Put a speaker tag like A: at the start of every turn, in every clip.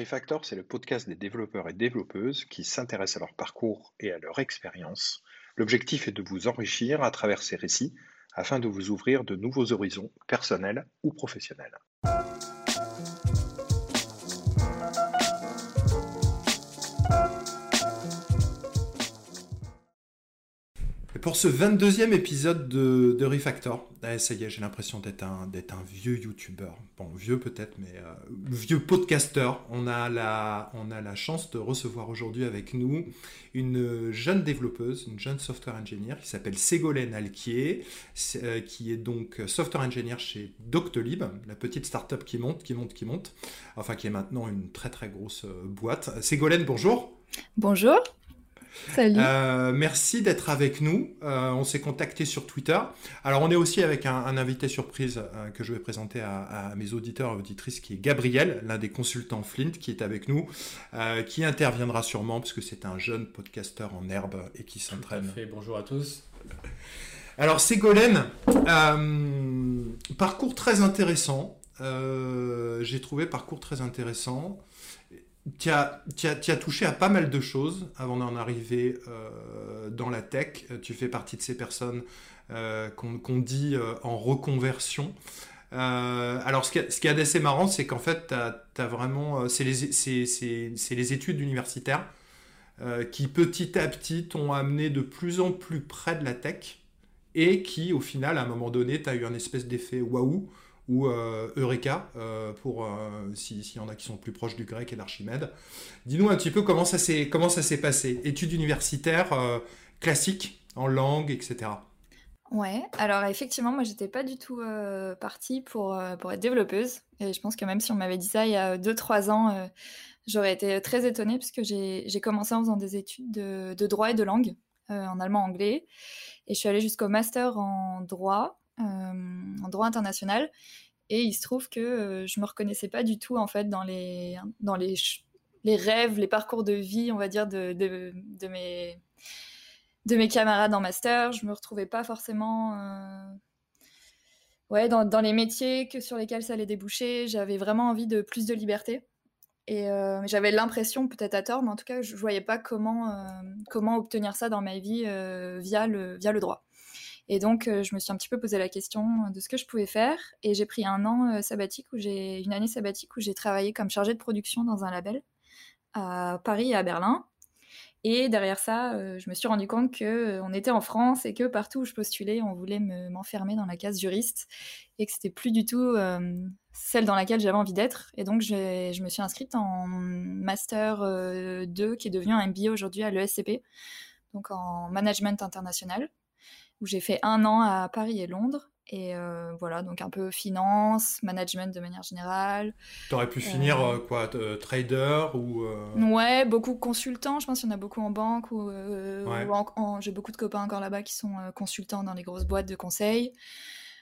A: Refactor, c'est le podcast des développeurs et développeuses qui s'intéressent à leur parcours et à leur expérience. L'objectif est de vous enrichir à travers ces récits afin de vous ouvrir de nouveaux horizons personnels ou professionnels.
B: Pour ce 22e épisode de, de Refactor, eh, ça y est, j'ai l'impression d'être un, vieux youtubeur. Bon, vieux peut-être, mais euh, vieux podcaster. On a, la, on a la chance de recevoir aujourd'hui avec nous une jeune développeuse, une jeune software engineer qui s'appelle Ségolène Alquier, euh, qui est donc software engineer chez Doctolib, la petite startup qui monte, qui monte, qui monte. Enfin, qui est maintenant une très très grosse euh, boîte. Ségolène, bonjour.
C: Bonjour. Salut.
B: Euh, merci d'être avec nous. Euh, on s'est contacté sur Twitter. Alors, on est aussi avec un, invité surprise euh, que je vais présenter à, mes auditeurs et auditrices, qui est Gabriel, l'un des consultants Flint, qui est avec nous, qui interviendra sûrement, parce que c'est un jeune podcasteur en herbe et qui s'entraîne.
D: Bonjour à tous.
B: Alors, Ségolène, parcours très intéressant. J'ai trouvé parcours très intéressant tu as, touché à pas mal de choses avant d'en arriver euh, dans la tech. Tu fais partie de ces personnes euh, qu'on dit euh, en reconversion. alors, ce qui, est assez marrant, c'est qu'en fait, tu as, vraiment. C'est les, les, études universitaires qui, petit à petit, t'ont amené de plus en plus près de la tech et qui, au final, à un moment donné, tu as eu un espèce d'effet waouh ou euh, Eureka, euh, pour euh, s'il y en a qui sont plus proches du grec et d'Archimède. Dis-nous un petit peu comment ça s'est passé. Études universitaires classiques en langue, etc.
C: Ouais, alors effectivement, moi j'étais pas du tout partie pour, pour être développeuse. Et je pense que même si on m'avait dit ça il y a 2-3 ans, j'aurais été très étonnée puisque j'ai commencé en faisant des études de, de droit et de langue, en allemand-anglais. Et je suis allée jusqu'au master en droit. En droit international et il se trouve que euh, je me reconnaissais pas du tout en fait dans les dans les les rêves, les parcours de vie, on va dire de, de, mes de mes camarades en master. Je me retrouvais pas forcément euh, ouais dans, les métiers que sur lesquels ça allait déboucher. J'avais vraiment envie de plus de liberté. Et euh, j'avais l'impression, peut-être à tort, mais en tout cas, je voyais pas comment, comment obtenir ça dans ma vie via, le, via le droit. Et donc, euh, je me suis un petit peu posé la question de ce que je pouvais faire. Et j'ai pris un an euh, sabbatique où une année sabbatique où j'ai travaillé comme chargée de production dans un label à Paris et à Berlin. Et derrière ça, euh, je me suis rendu compte que on était en France et que partout où je postulais, on voulait m'enfermer dans la case juriste et que c'était plus du tout celle dans laquelle j'avais envie d'être. Et donc, je me suis inscrite en master 2 qui est devenu un MBA aujourd'hui à l'ESCP, donc en management international où j'ai fait un an à Paris et Londres. Et euh, voilà, donc un peu finance, management de manière générale.
B: Tu aurais pu finir euh, quoi, trader ou
C: Ouais, beaucoup consultants. Je pense qu'il y en a beaucoup en banque ou, j'ai beaucoup de copains encore là-bas qui sont consultants dans les grosses boîtes de conseil.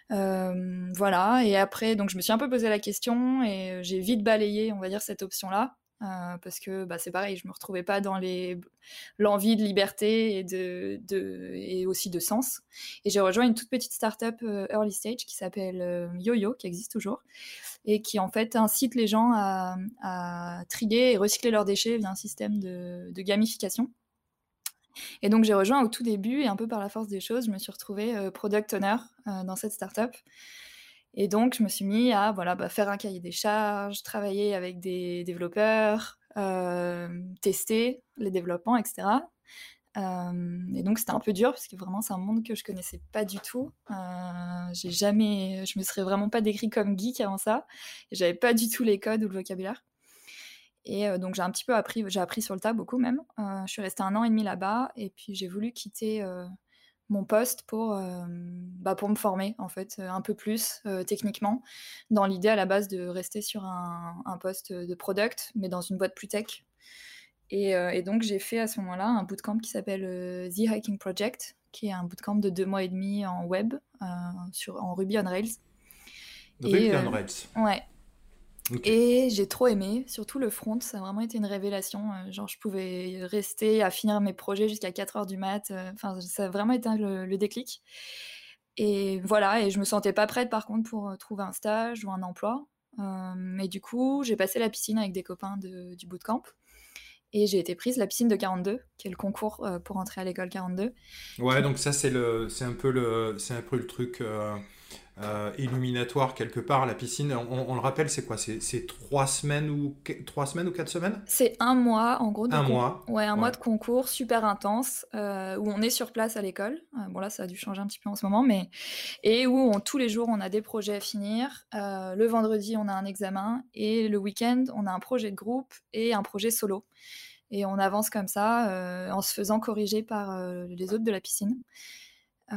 C: voilà. Et après, donc je me suis un peu posé la question et j'ai vite balayé, on va dire, cette option-là. Euh, parce que bah, c'est pareil, je me retrouvais pas dans l'envie de liberté et aussi de sens. Et j'ai rejoint une toute petite startup euh, early stage qui s'appelle euh, YoYo, qui existe toujours et qui en fait incite les gens à, à trier et recycler leurs déchets via un système de, de gamification. Et donc j'ai rejoint au tout début et un peu par la force des choses, je me suis retrouvée product owner dans cette startup. Et donc, je me suis mis à voilà, bah, faire un cahier des charges, travailler avec des développeurs, euh, tester les développements, etc. Euh, et donc, c'était un peu dur parce que vraiment, c'est un monde que je connaissais pas du tout. Euh, j'ai jamais, je me serais vraiment pas décrit comme geek avant ça. J'avais pas du tout les codes ou le vocabulaire. Et donc, j'ai un petit peu appris, j'ai appris sur le tas beaucoup même. je suis restée un an et demi là-bas et puis j'ai voulu quitter mon poste pour, euh, bah pour me former en fait euh, un peu plus euh, techniquement dans l'idée à la base de rester sur un, un, poste de product mais dans une boîte plus tech. Et, et donc j'ai fait à ce moment-là un bootcamp qui s'appelle The Hacking Project qui est un bootcamp de deux mois et demi en web sur, en Ruby on Rails.
B: Ruby on Rails.
C: ouais et j'ai trop aimé, surtout le front, ça a vraiment été une révélation. Euh, genre, je pouvais rester à finir mes projets jusqu'à 4 heures du mat. Euh, enfin, ça a vraiment été le, déclic. Et voilà, et je me sentais pas prête par contre pour euh, trouver un stage ou un emploi. et du coup, j'ai passé la piscine avec des copains de, du bootcamp. Et j'ai été prise la piscine de 42, qui est le concours pour entrer à l'école 42.
B: Ouais, donc ça c'est un peu le, un peu le truc euh, illuminatoire quelque part. La piscine, on, le rappelle, c'est quoi? C'est trois semaines ou trois semaines ou quatre semaines?
C: C'est un mois en gros.
B: un mois.
C: Ouais, un mois de concours super intense euh, où on est sur place à l'école. Euh, bon là, ça a dû changer un petit peu en ce moment, mais et où on, tous les jours on a des projets à finir. le vendredi, on a un examen et le week-end, on a un projet de groupe et un projet solo. Et on avance comme ça en se faisant corriger par les autres de la piscine.
B: Euh,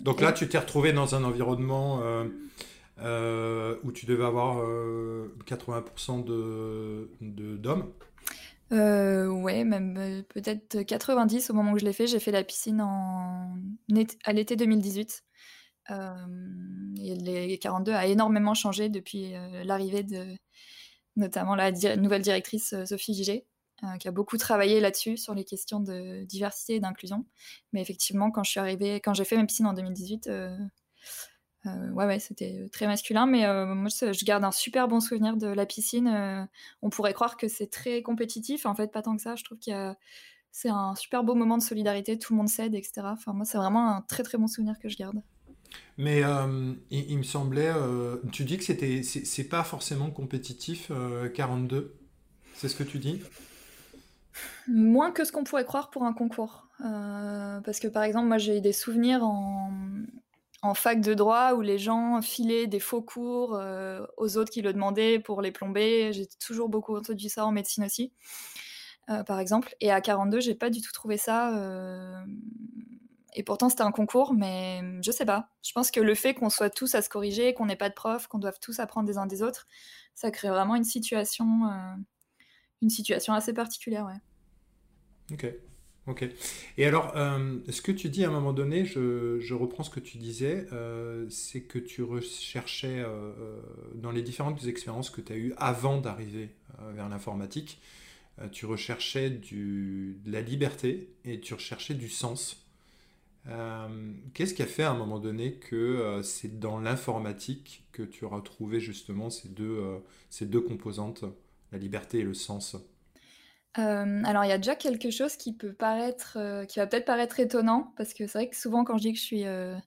B: Donc là, tu t'es retrouvé dans un environnement euh, euh, où tu devais avoir 80% de, d'hommes
C: ouais, même peut-être 90 au moment où je l'ai fait. J'ai fait la piscine en... à l'été 2018. et les 42 a énormément changé depuis l'arrivée de notamment la nouvelle directrice Sophie Gigé. Euh, qui a beaucoup travaillé là-dessus, sur les questions de diversité et d'inclusion. Mais effectivement, quand je suis arrivée, quand j'ai fait ma piscine en 2018, euh, euh, ouais, ouais, c'était très masculin. Mais moi, je garde un super bon souvenir de la piscine. on pourrait croire que c'est très compétitif. En fait, pas tant que ça. Je trouve qu'il y a c'est un super beau moment de solidarité, tout le monde s'aide, etc. Enfin, moi, c'est vraiment un très très bon souvenir que je garde.
B: Mais il, me semblait, tu dis que c'était, c'est pas forcément compétitif, 42, c'est ce que tu dis?
C: Moins que ce qu'on pourrait croire pour un concours. Euh, parce que par exemple, moi j'ai des souvenirs en, fac de droit où les gens filaient des faux cours euh, aux autres qui le demandaient pour les plomber. J'ai toujours beaucoup entendu ça en médecine aussi, euh, par exemple. Et à 42, j'ai pas du tout trouvé ça. Et pourtant, c'était un concours, mais je sais pas. Je pense que le fait qu'on soit tous à se corriger, qu'on n'ait pas de prof, qu'on doive tous apprendre des uns des autres, ça crée vraiment une situation une situation assez particulière, ouais.
B: Ok. Ok. Et alors, euh, ce que tu dis à un moment donné, je, reprends ce que tu disais, euh, c'est que tu recherchais euh, dans les différentes expériences que tu as eues avant d'arriver vers l'informatique, tu recherchais de la liberté et tu recherchais du sens. Qu'est-ce qui a fait à un moment donné que c'est dans l'informatique que tu as trouvé justement ces deux, ces deux composantes? La liberté et le sens
C: euh, alors il y a déjà quelque chose qui peut paraître, euh, qui va peut-être paraître étonnant, parce que c'est vrai que souvent quand je dis que je suis euh,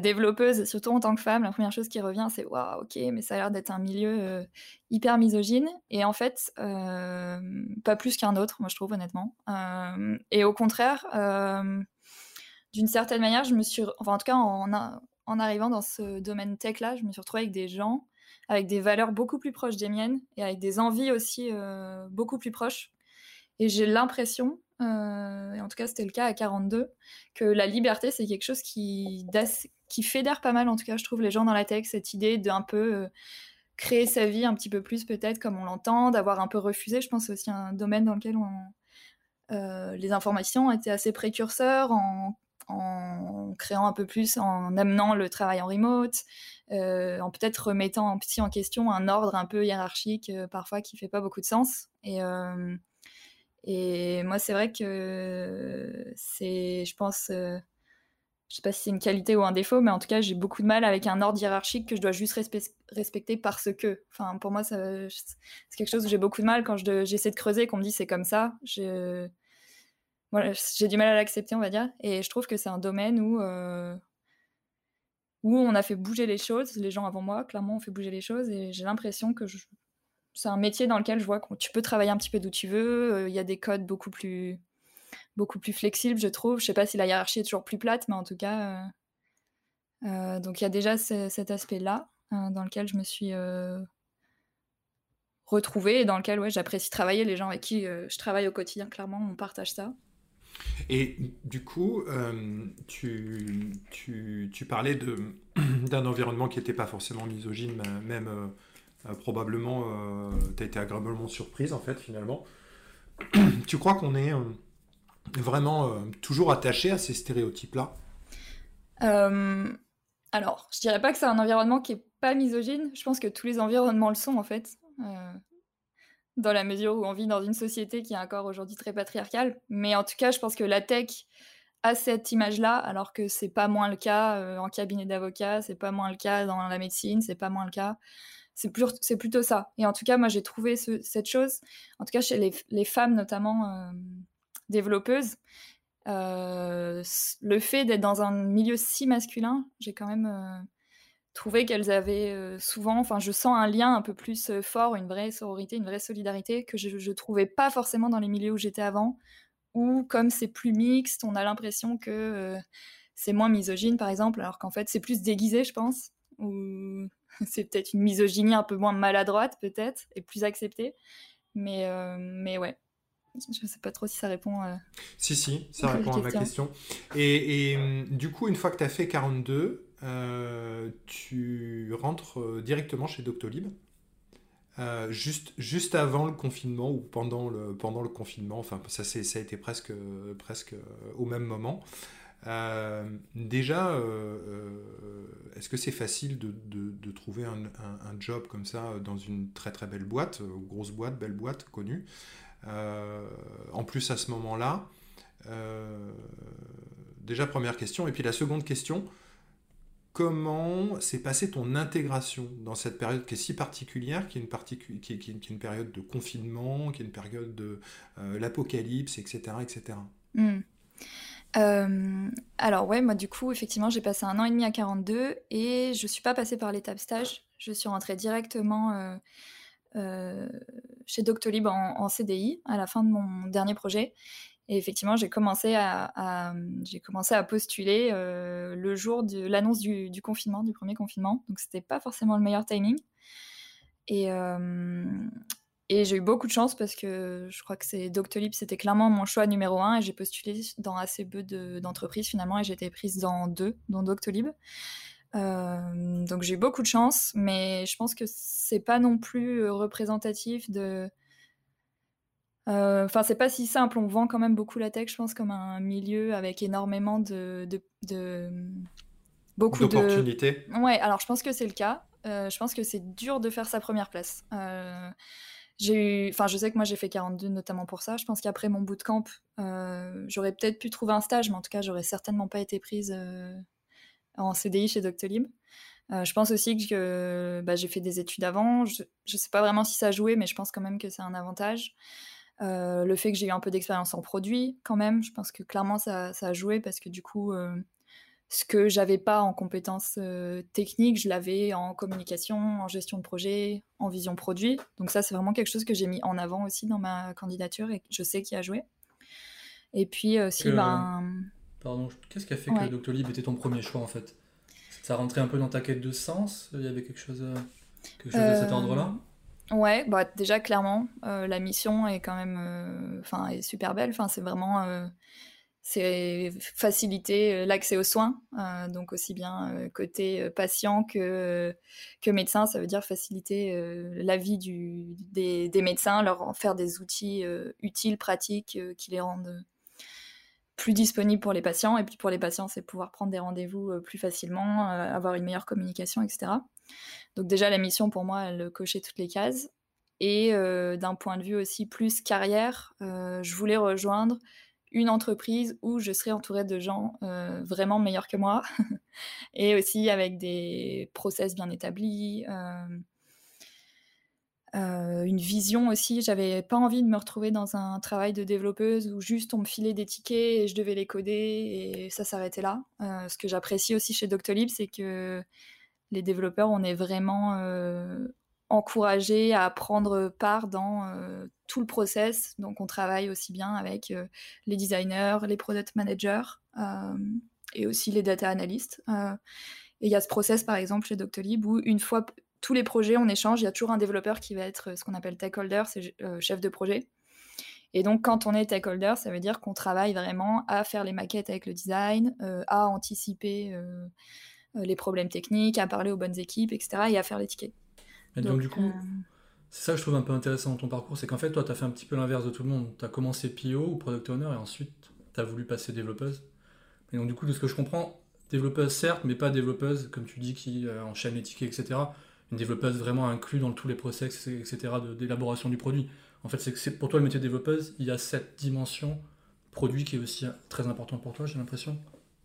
C: développeuse, surtout en tant que femme, la première chose qui revient c'est waouh, ok, mais ça a l'air d'être un milieu hyper misogyne, et en fait pas plus qu'un autre, moi je trouve honnêtement. et au contraire, d'une certaine manière, je me suis, enfin en tout cas en, arrivant dans ce domaine tech là, je me suis retrouvée avec des gens avec des valeurs beaucoup plus proches des miennes et avec des envies aussi euh, beaucoup plus proches. Et j'ai l'impression, euh, et en tout cas c'était le cas à 42, que la liberté c'est quelque chose qui, qui fédère pas mal, en tout cas je trouve, les gens dans la tech, cette idée d'un peu euh, créer sa vie un petit peu plus peut-être comme on l'entend, d'avoir un peu refusé. Je pense c'est aussi un domaine dans lequel les informations été assez précurseurs en créant un peu plus, en amenant le travail en remote, euh, en peut-être remettant en question un ordre un peu hiérarchique euh, parfois qui fait pas beaucoup de sens. Et, euh, moi, c'est vrai que c'est, je pense, je sais pas si c'est une qualité ou un défaut, mais en tout cas, j'ai beaucoup de mal avec un ordre hiérarchique que je dois juste respecter parce que. Enfin, pour moi, c'est quelque chose où j'ai beaucoup de mal quand j'essaie de creuser et qu'on me dit c'est comme ça. J'ai du mal à l'accepter, on va dire. Et je trouve que c'est un domaine où, euh, où on a fait bouger les choses. Les gens avant moi, clairement, ont fait bouger les choses. Et j'ai l'impression que c'est un métier dans lequel je vois que tu peux travailler un petit peu d'où tu veux. Euh, il y a des codes beaucoup plus, beaucoup plus flexibles, je trouve. Je sais pas si la hiérarchie est toujours plus plate, mais en tout cas. Euh, donc il y a déjà cet aspect-là dans lequel je me suis retrouvée et dans lequel ouais, j'apprécie travailler. Les gens avec qui je travaille au quotidien, clairement, on partage ça.
B: Et du coup, euh, tu, tu, tu, parlais d'un environnement qui n'était pas forcément misogyne, même euh, euh, probablement, tu as été agréablement surprise en fait finalement. tu crois qu'on est vraiment toujours attaché à ces stéréotypes-là?
C: Alors, je dirais pas que c'est un environnement qui est pas misogyne. Je pense que tous les environnements le sont en fait dans la mesure où on vit dans une société qui est encore aujourd'hui très patriarcale. Mais en tout cas, je pense que la tech a cette image-là, alors que c'est pas moins le cas euh, en cabinet d'avocat, c'est pas moins le cas dans la médecine, c'est pas moins le cas. c'est plutôt ça. Et en tout cas, moi, j'ai trouvé cette chose, en tout cas chez les, femmes notamment développeuses, le fait d'être dans un milieu si masculin, j'ai quand même trouvé qu'elles avaient souvent, enfin, je sens un lien un peu plus fort, une vraie sororité, une vraie solidarité que je ne trouvais pas forcément dans les milieux où j'étais avant, où comme c'est plus mixte, on a l'impression que c'est moins misogyne, par exemple, alors qu'en fait, c'est plus déguisé, je pense, ou c'est peut-être une misogynie un peu moins maladroite, peut-être, et plus acceptée. Mais, mais ouais, je ne sais pas trop si ça répond. à...
B: Si, si, ça répond à ma question. Et, hum, du coup, une fois que tu as fait 42, euh, tu rentres euh, directement chez Doctolib. Euh, juste, juste avant le confinement ou pendant le, pendant le confinement, enfin ça, ça a été presque, presque au même moment. déjà, est-ce que c'est facile de, de, trouver un, un, job comme ça dans une très très belle boîte, grosse boîte, belle boîte, connue? En plus à ce moment-là, déjà première question, et puis la seconde question, comment s'est passée ton intégration dans cette période qui est si particulière, qui est une, période de confinement, qui est une période de euh, l'apocalypse, etc. etc.
C: Hmm. Euh, alors ouais, moi du coup, effectivement, j'ai passé un an et demi à 42 et je ne suis pas passée par l'étape stage. Je suis rentrée directement euh, chez Doctolib en, CDI à la fin de mon dernier projet. Et effectivement, j'ai commencé à, postuler euh, le jour de l'annonce du, confinement, du premier confinement. Donc, c'était pas forcément le meilleur timing. Et, euh, et j'ai eu beaucoup de chance parce que je crois que c'est Doctolib, c'était clairement mon choix numéro un. Et j'ai postulé dans assez peu d'entreprises finalement. Et j'ai été prise dans deux, dans Doctolib. Euh, donc j'ai eu beaucoup de chance, mais je pense que c'est pas non plus représentatif de enfin, c'est pas si simple. On vend quand même beaucoup la tech, je pense, comme un milieu avec énormément de, de,
B: beaucoup d'opportunités.
C: Ouais, alors je pense que c'est le cas. Euh, je pense que c'est dur de faire sa première place. Euh, j'ai eu, enfin, je sais que moi j'ai fait 42 notamment pour ça. Je pense qu'après mon bootcamp, euh, j'aurais peut-être pu trouver un stage, mais en tout cas, j'aurais certainement pas été prise en CDI chez Doctolib. je pense aussi que bah, j'ai fait des études avant. Je, je sais pas vraiment si ça a joué, mais je pense quand même que c'est un avantage. Euh, le fait que j'ai eu un peu d'expérience en produit, quand même, je pense que clairement ça, a joué parce que du coup, euh, ce que j'avais pas en compétences euh, techniques, je l'avais en communication, en gestion de projet, en vision produit. Donc ça, c'est vraiment quelque chose que j'ai mis en avant aussi dans ma candidature et je sais qui a joué. Et puis aussi, ben.
D: Pardon, qu'est-ce qui a fait que Doctolib était ton premier choix en fait? Ça rentrait un peu dans ta quête de sens? Il y avait quelque chose, quelque chose de cet ordre-là?
C: Ouais, bah déjà clairement, euh, la mission est quand même, euh, enfin, est super belle. Enfin, c'est vraiment, euh, c'est faciliter l'accès aux soins, donc aussi bien côté patient que que médecin. Ça veut dire faciliter la vie du, des, des, médecins, leur faire des outils utiles, pratiques, qui les rendent plus disponibles pour les patients. Et puis pour les patients, c'est pouvoir prendre des rendez-vous plus facilement, avoir une meilleure communication, etc. Donc déjà, la mission, pour moi, elle cochait toutes les cases. Et euh, d'un point de vue aussi plus carrière, euh, je voulais rejoindre une entreprise où je serais entourée de gens euh, vraiment meilleurs que moi et aussi avec des process bien établis, une vision aussi. J'avais pas envie de me retrouver dans un travail de développeuse où juste on me filait des tickets et je devais les coder et ça s'arrêtait là. ce que j'apprécie aussi chez Doctolib, c'est que les développeurs, on est vraiment euh, encouragés à prendre part dans euh, tout le process. Donc, on travaille aussi bien avec euh, les designers, les product managers et aussi les data analysts. et il y a ce process, par exemple, chez Doctolib, où une fois tous les projets, on échange, il y a toujours un développeur qui va être ce qu'on appelle stakeholder, c'est chef de projet. Et donc, quand on est stakeholder, ça veut dire qu'on travaille vraiment à faire les maquettes avec le design, à anticiper les problèmes techniques, à parler aux bonnes équipes, etc. et à faire les tickets.
D: donc, du coup, euh, c'est ça que je trouve un peu intéressant dans ton parcours, c'est qu'en fait, toi, tu as fait un petit peu l'inverse de tout le monde. Tu as commencé PO ou Product Owner et ensuite, tu as voulu passer développeuse. Et donc, du coup, de ce que je comprends, développeuse certes, mais pas développeuse, comme tu dis, qui euh, enchaîne les tickets, etc. Une développeuse vraiment inclus dans tous les process, etc., d'élaboration du produit. En fait, c'est que pour toi, le métier de développeuse, il y a cette dimension produit qui est aussi très importante pour toi, j'ai l'impression.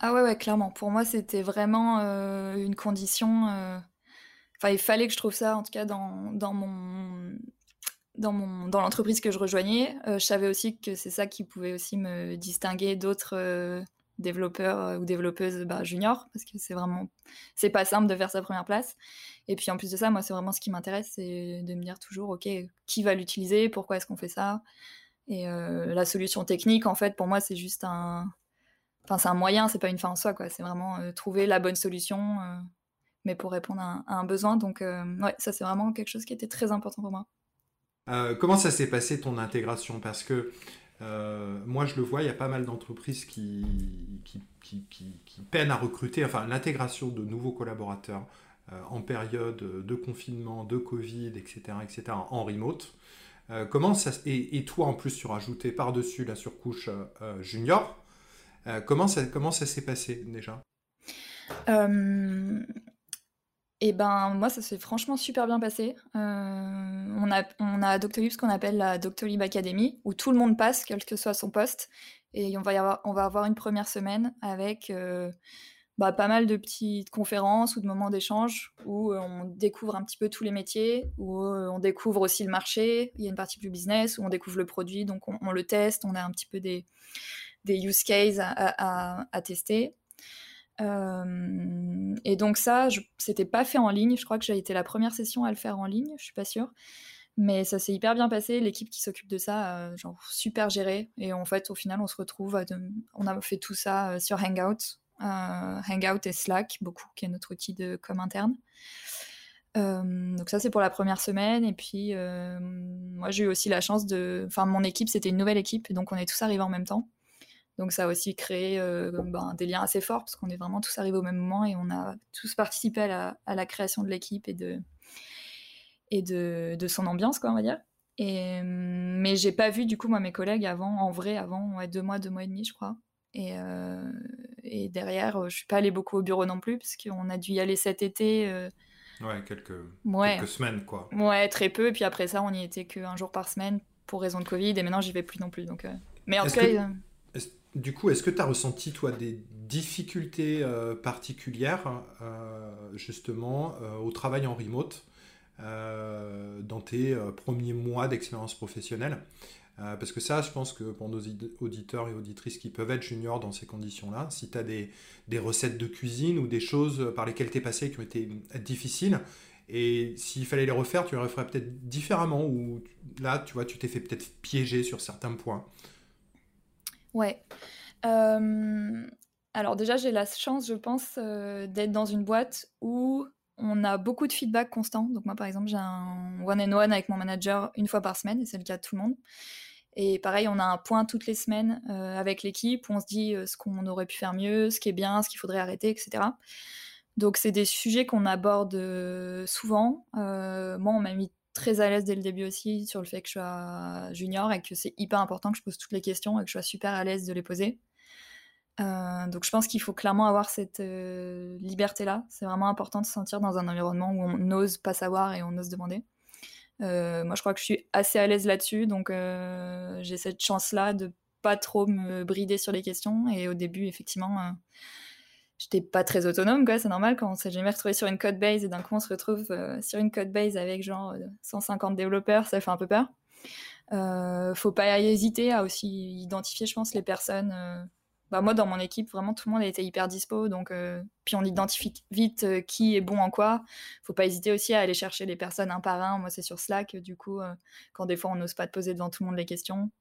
C: Ah ouais, ouais, clairement. Pour moi, c'était vraiment euh, une condition. Euh, enfin, il fallait que je trouve ça, en tout cas, dans, dans mon dans, mon, dans l'entreprise que je rejoignais. je savais aussi que c'est ça qui pouvait aussi me distinguer d'autres développeurs ou développeuses bah, juniors, parce que c'est vraiment, c'est pas simple de faire sa première place. Et puis en plus de ça, moi, c'est vraiment ce qui m'intéresse, c'est de me dire toujours, ok, qui va l'utiliser, pourquoi est-ce qu'on fait ça? Et la solution technique, en fait, pour moi, c'est juste un, enfin, c'est un moyen, c'est pas une fin en soi, quoi. C'est vraiment trouver la bonne solution mais pour répondre à un, besoin. Donc, euh, ouais, ça, c'est vraiment quelque chose qui était très important pour moi.
B: Euh, comment ça s'est passé ton intégration? Parce que euh, moi, je le vois, il y a pas mal d'entreprises qui qui, peinent à recruter, enfin, l'intégration de nouveaux collaborateurs en période de confinement, de Covid, etc., etc., en remote. comment ça, et, et, toi, en plus, tu rajoutais par-dessus la surcouche junior. Comment ça, comment ça s'est passé déjà?
C: Et ben moi ça s'est franchement super bien passé. Euh, on a on a Doctolib ce qu'on appelle la Doctolib Academy où tout le monde passe quel que soit son poste. Et on va avoir une première semaine avec euh, bah, pas mal de petites conférences ou de moments d'échange où euh, on découvre un petit peu tous les métiers, où on découvre aussi le marché, il y a une partie plus business, où on découvre le produit, donc on, le teste, on a un petit peu des, des use cases à, tester. Euh, et donc ça, c'était pas fait en ligne. Je crois que j'ai été la première session à le faire en ligne. Je suis pas sûre. Mais ça s'est hyper bien passé. L'équipe qui s'occupe de ça, euh, genre super gérée. Et en fait, au final, on se retrouve. on a fait tout ça euh, sur Hangout. Hangout et Slack, beaucoup, qui est notre outil de com interne. donc ça, c'est pour la première semaine. Et puis, moi, j'ai eu aussi la chance de... Enfin, mon équipe, c'était une nouvelle équipe. Donc, on est tous arrivés en même temps. Donc ça a aussi créé euh, ben, des liens assez forts parce qu'on est vraiment tous arrivés au même moment et on a tous participé à la, création de l'équipe et de et de, son ambiance, quoi, on va dire. Et, mais j'ai pas vu du coup moi mes collègues avant, en vrai, avant deux mois, deux mois et demi, je crois. Et, euh, et derrière, je suis pas allée beaucoup au bureau non plus parce qu'on a dû y aller cet été.
B: Euh, ouais, quelques, quelques semaines quoi.
C: Ouais, très peu. Et puis après ça, on y était qu'un jour par semaine pour raison de Covid. Et maintenant, j'y vais plus non plus. Donc, mais en tout cas.
B: Du coup, est-ce que tu as ressenti, toi, des difficultés euh, particulières, euh, justement, euh, au travail en remote dans tes premiers mois d'expérience professionnelle? Parce que ça, je pense que pour nos auditeurs et auditrices qui peuvent être juniors dans ces conditions-là, si tu as des, recettes de cuisine ou des choses par lesquelles tu es passé qui ont été difficiles, et s'il fallait les refaire, tu les referais peut-être différemment, ou là, tu vois, tu t'es fait peut-être piéger sur certains points.
C: Ouais. Euh, alors déjà, j'ai la chance, je pense, euh, d'être dans une boîte où on a beaucoup de feedback constant. Donc moi, par exemple, j'ai un one-on-one avec mon manager une fois par semaine, et c'est le cas de tout le monde. Et pareil, on a un point toutes les semaines euh, avec l'équipe où on se dit ce qu'on aurait pu faire mieux, ce qui est bien, ce qu'il faudrait arrêter, etc. Donc c'est des sujets qu'on aborde souvent. moi, on m'a mis très à l'aise dès le début aussi sur le fait que je sois junior et que c'est hyper important que je pose toutes les questions et que je sois super à l'aise de les poser. Euh, donc je pense qu'il faut clairement avoir cette euh, liberté-là. C'est vraiment important de se sentir dans un environnement où on n'ose pas savoir et on ose demander. Euh, moi, je crois que je suis assez à l'aise là-dessus, donc j'ai cette chance-là de pas trop me brider sur les questions. Et au début, effectivement, j'étais pas très autonome, quoi. C'est normal quand on s'est jamais retrouvé sur une code base et d'un coup on se retrouve euh, sur une code base avec genre 150 euh, développeurs, ça fait un peu peur. Euh, faut pas hésiter à aussi identifier, je pense, les personnes. Bah, moi, dans mon équipe, vraiment tout le monde a été hyper dispo, donc puis on identifie vite qui est bon en quoi. Faut pas hésiter aussi à aller chercher les personnes un par un. Moi, c'est sur Slack, du coup, quand des fois on n'ose pas te poser devant tout le monde les questions.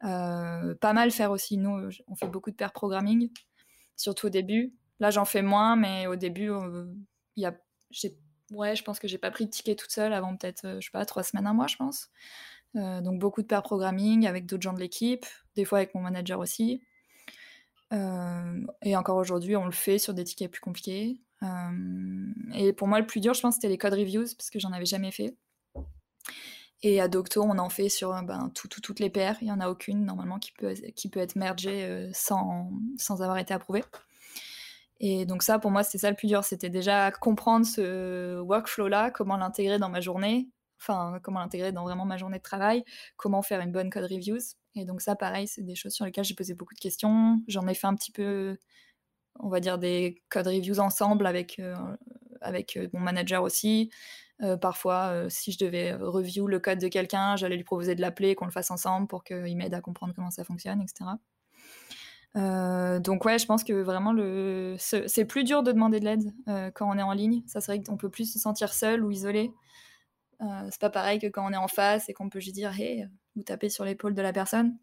C: pas mal faire aussi. Nous, on fait beaucoup de pair programming surtout au début. Là, j'en fais moins, mais au début, euh, il y a, ouais, je pense que j'ai pas pris de ticket toute seule avant peut-être, euh, je sais pas, trois semaines, un mois, je pense. Euh, donc beaucoup de pair programming avec d'autres gens de l'équipe, des fois avec mon manager aussi. et encore aujourd'hui, on le fait sur des tickets plus compliqués. et pour moi, le plus dur, je pense, c'était les code reviews parce que j'en avais jamais fait. Et à Docto, on en fait sur ben, toutes les paires. Il n'y en a aucune normalement qui peut, qui peut être mergée sans, sans avoir été approuvée. Et donc ça, pour moi, c'était ça le plus dur. C'était déjà comprendre ce workflow-là, comment l'intégrer dans ma journée, enfin, comment l'intégrer dans vraiment ma journée de travail, comment faire une bonne code reviews. Et donc ça, pareil, c'est des choses sur lesquelles j'ai posé beaucoup de questions. J'en ai fait un petit peu, on va dire, des code reviews ensemble avec, euh, avec mon manager aussi. parfois, si je devais review le code de quelqu'un, j'allais lui proposer de l'appeler, qu'on le fasse ensemble pour qu'il m'aide à comprendre comment ça fonctionne, etc. donc ouais, je pense que vraiment le c'est plus dur de demander de l'aide quand on est en ligne. Ça c'est vrai qu'on peut plus se sentir seul ou isolé. C'est pas pareil que quand on est en face et qu'on peut juste dire hey ou taper sur l'épaule de la personne.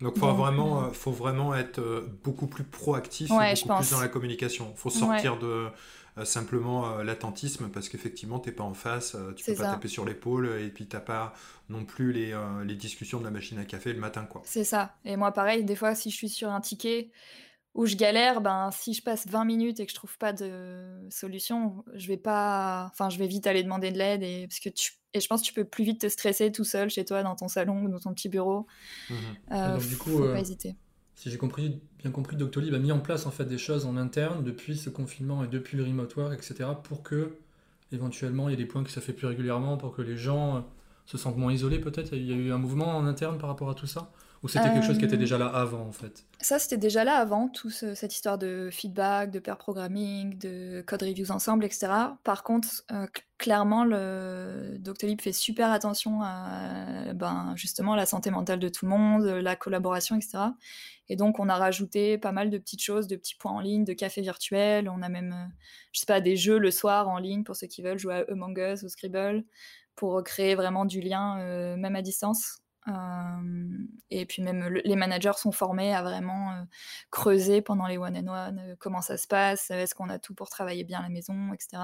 B: Donc, il faut, vraiment, euh, faut vraiment être euh, beaucoup plus proactif
C: ouais,
B: beaucoup plus dans la communication. Il faut sortir de euh, simplement l'attentisme parce qu'effectivement, tu n'es pas en face, tu peux pas taper sur l'épaule et puis tu n'as pas non plus les, les, discussions de la machine à café le matin. quoi.
C: C'est ça. Et moi, pareil, des fois, si je suis sur un ticket où je galère, ben si je passe 20 minutes et que je trouve pas de solution, je vais pas, enfin je vais vite aller demander de l'aide et parce que tu et je pense que tu peux plus vite te stresser tout seul chez toi dans ton salon ou dans ton petit bureau.
D: Mmh euh, donc, du coup, faut pas euh, hésiter. Si j'ai compris, bien compris, Doctolib a mis en place en fait des choses en interne depuis ce confinement et depuis le remote work, etc. pour que éventuellement il y ait des points que ça fait plus régulièrement pour que les gens se sentent moins isolés peut-être? Il y a eu un mouvement en interne par rapport à tout ça? Ou c'était quelque chose qui était déjà là avant, en fait
C: Ça, c'était déjà là avant, toute cette histoire de feedback, de pair programming, de code reviews ensemble, etc. Par contre, euh, clairement, le Doctolib fait super attention à ben, justement la santé mentale de tout le monde, la collaboration, etc. Et donc, on a rajouté pas mal de petites choses, de petits points en ligne, de cafés virtuels. On a même, euh, je sais pas, des jeux le soir en ligne pour ceux qui veulent jouer à Among Us ou Scribble, pour créer vraiment du lien, euh, même à distance. Euh, et puis même les managers sont formés à vraiment euh, creuser pendant les one-on-one euh, comment ça se passe, est-ce qu'on a tout pour travailler bien à la maison, etc.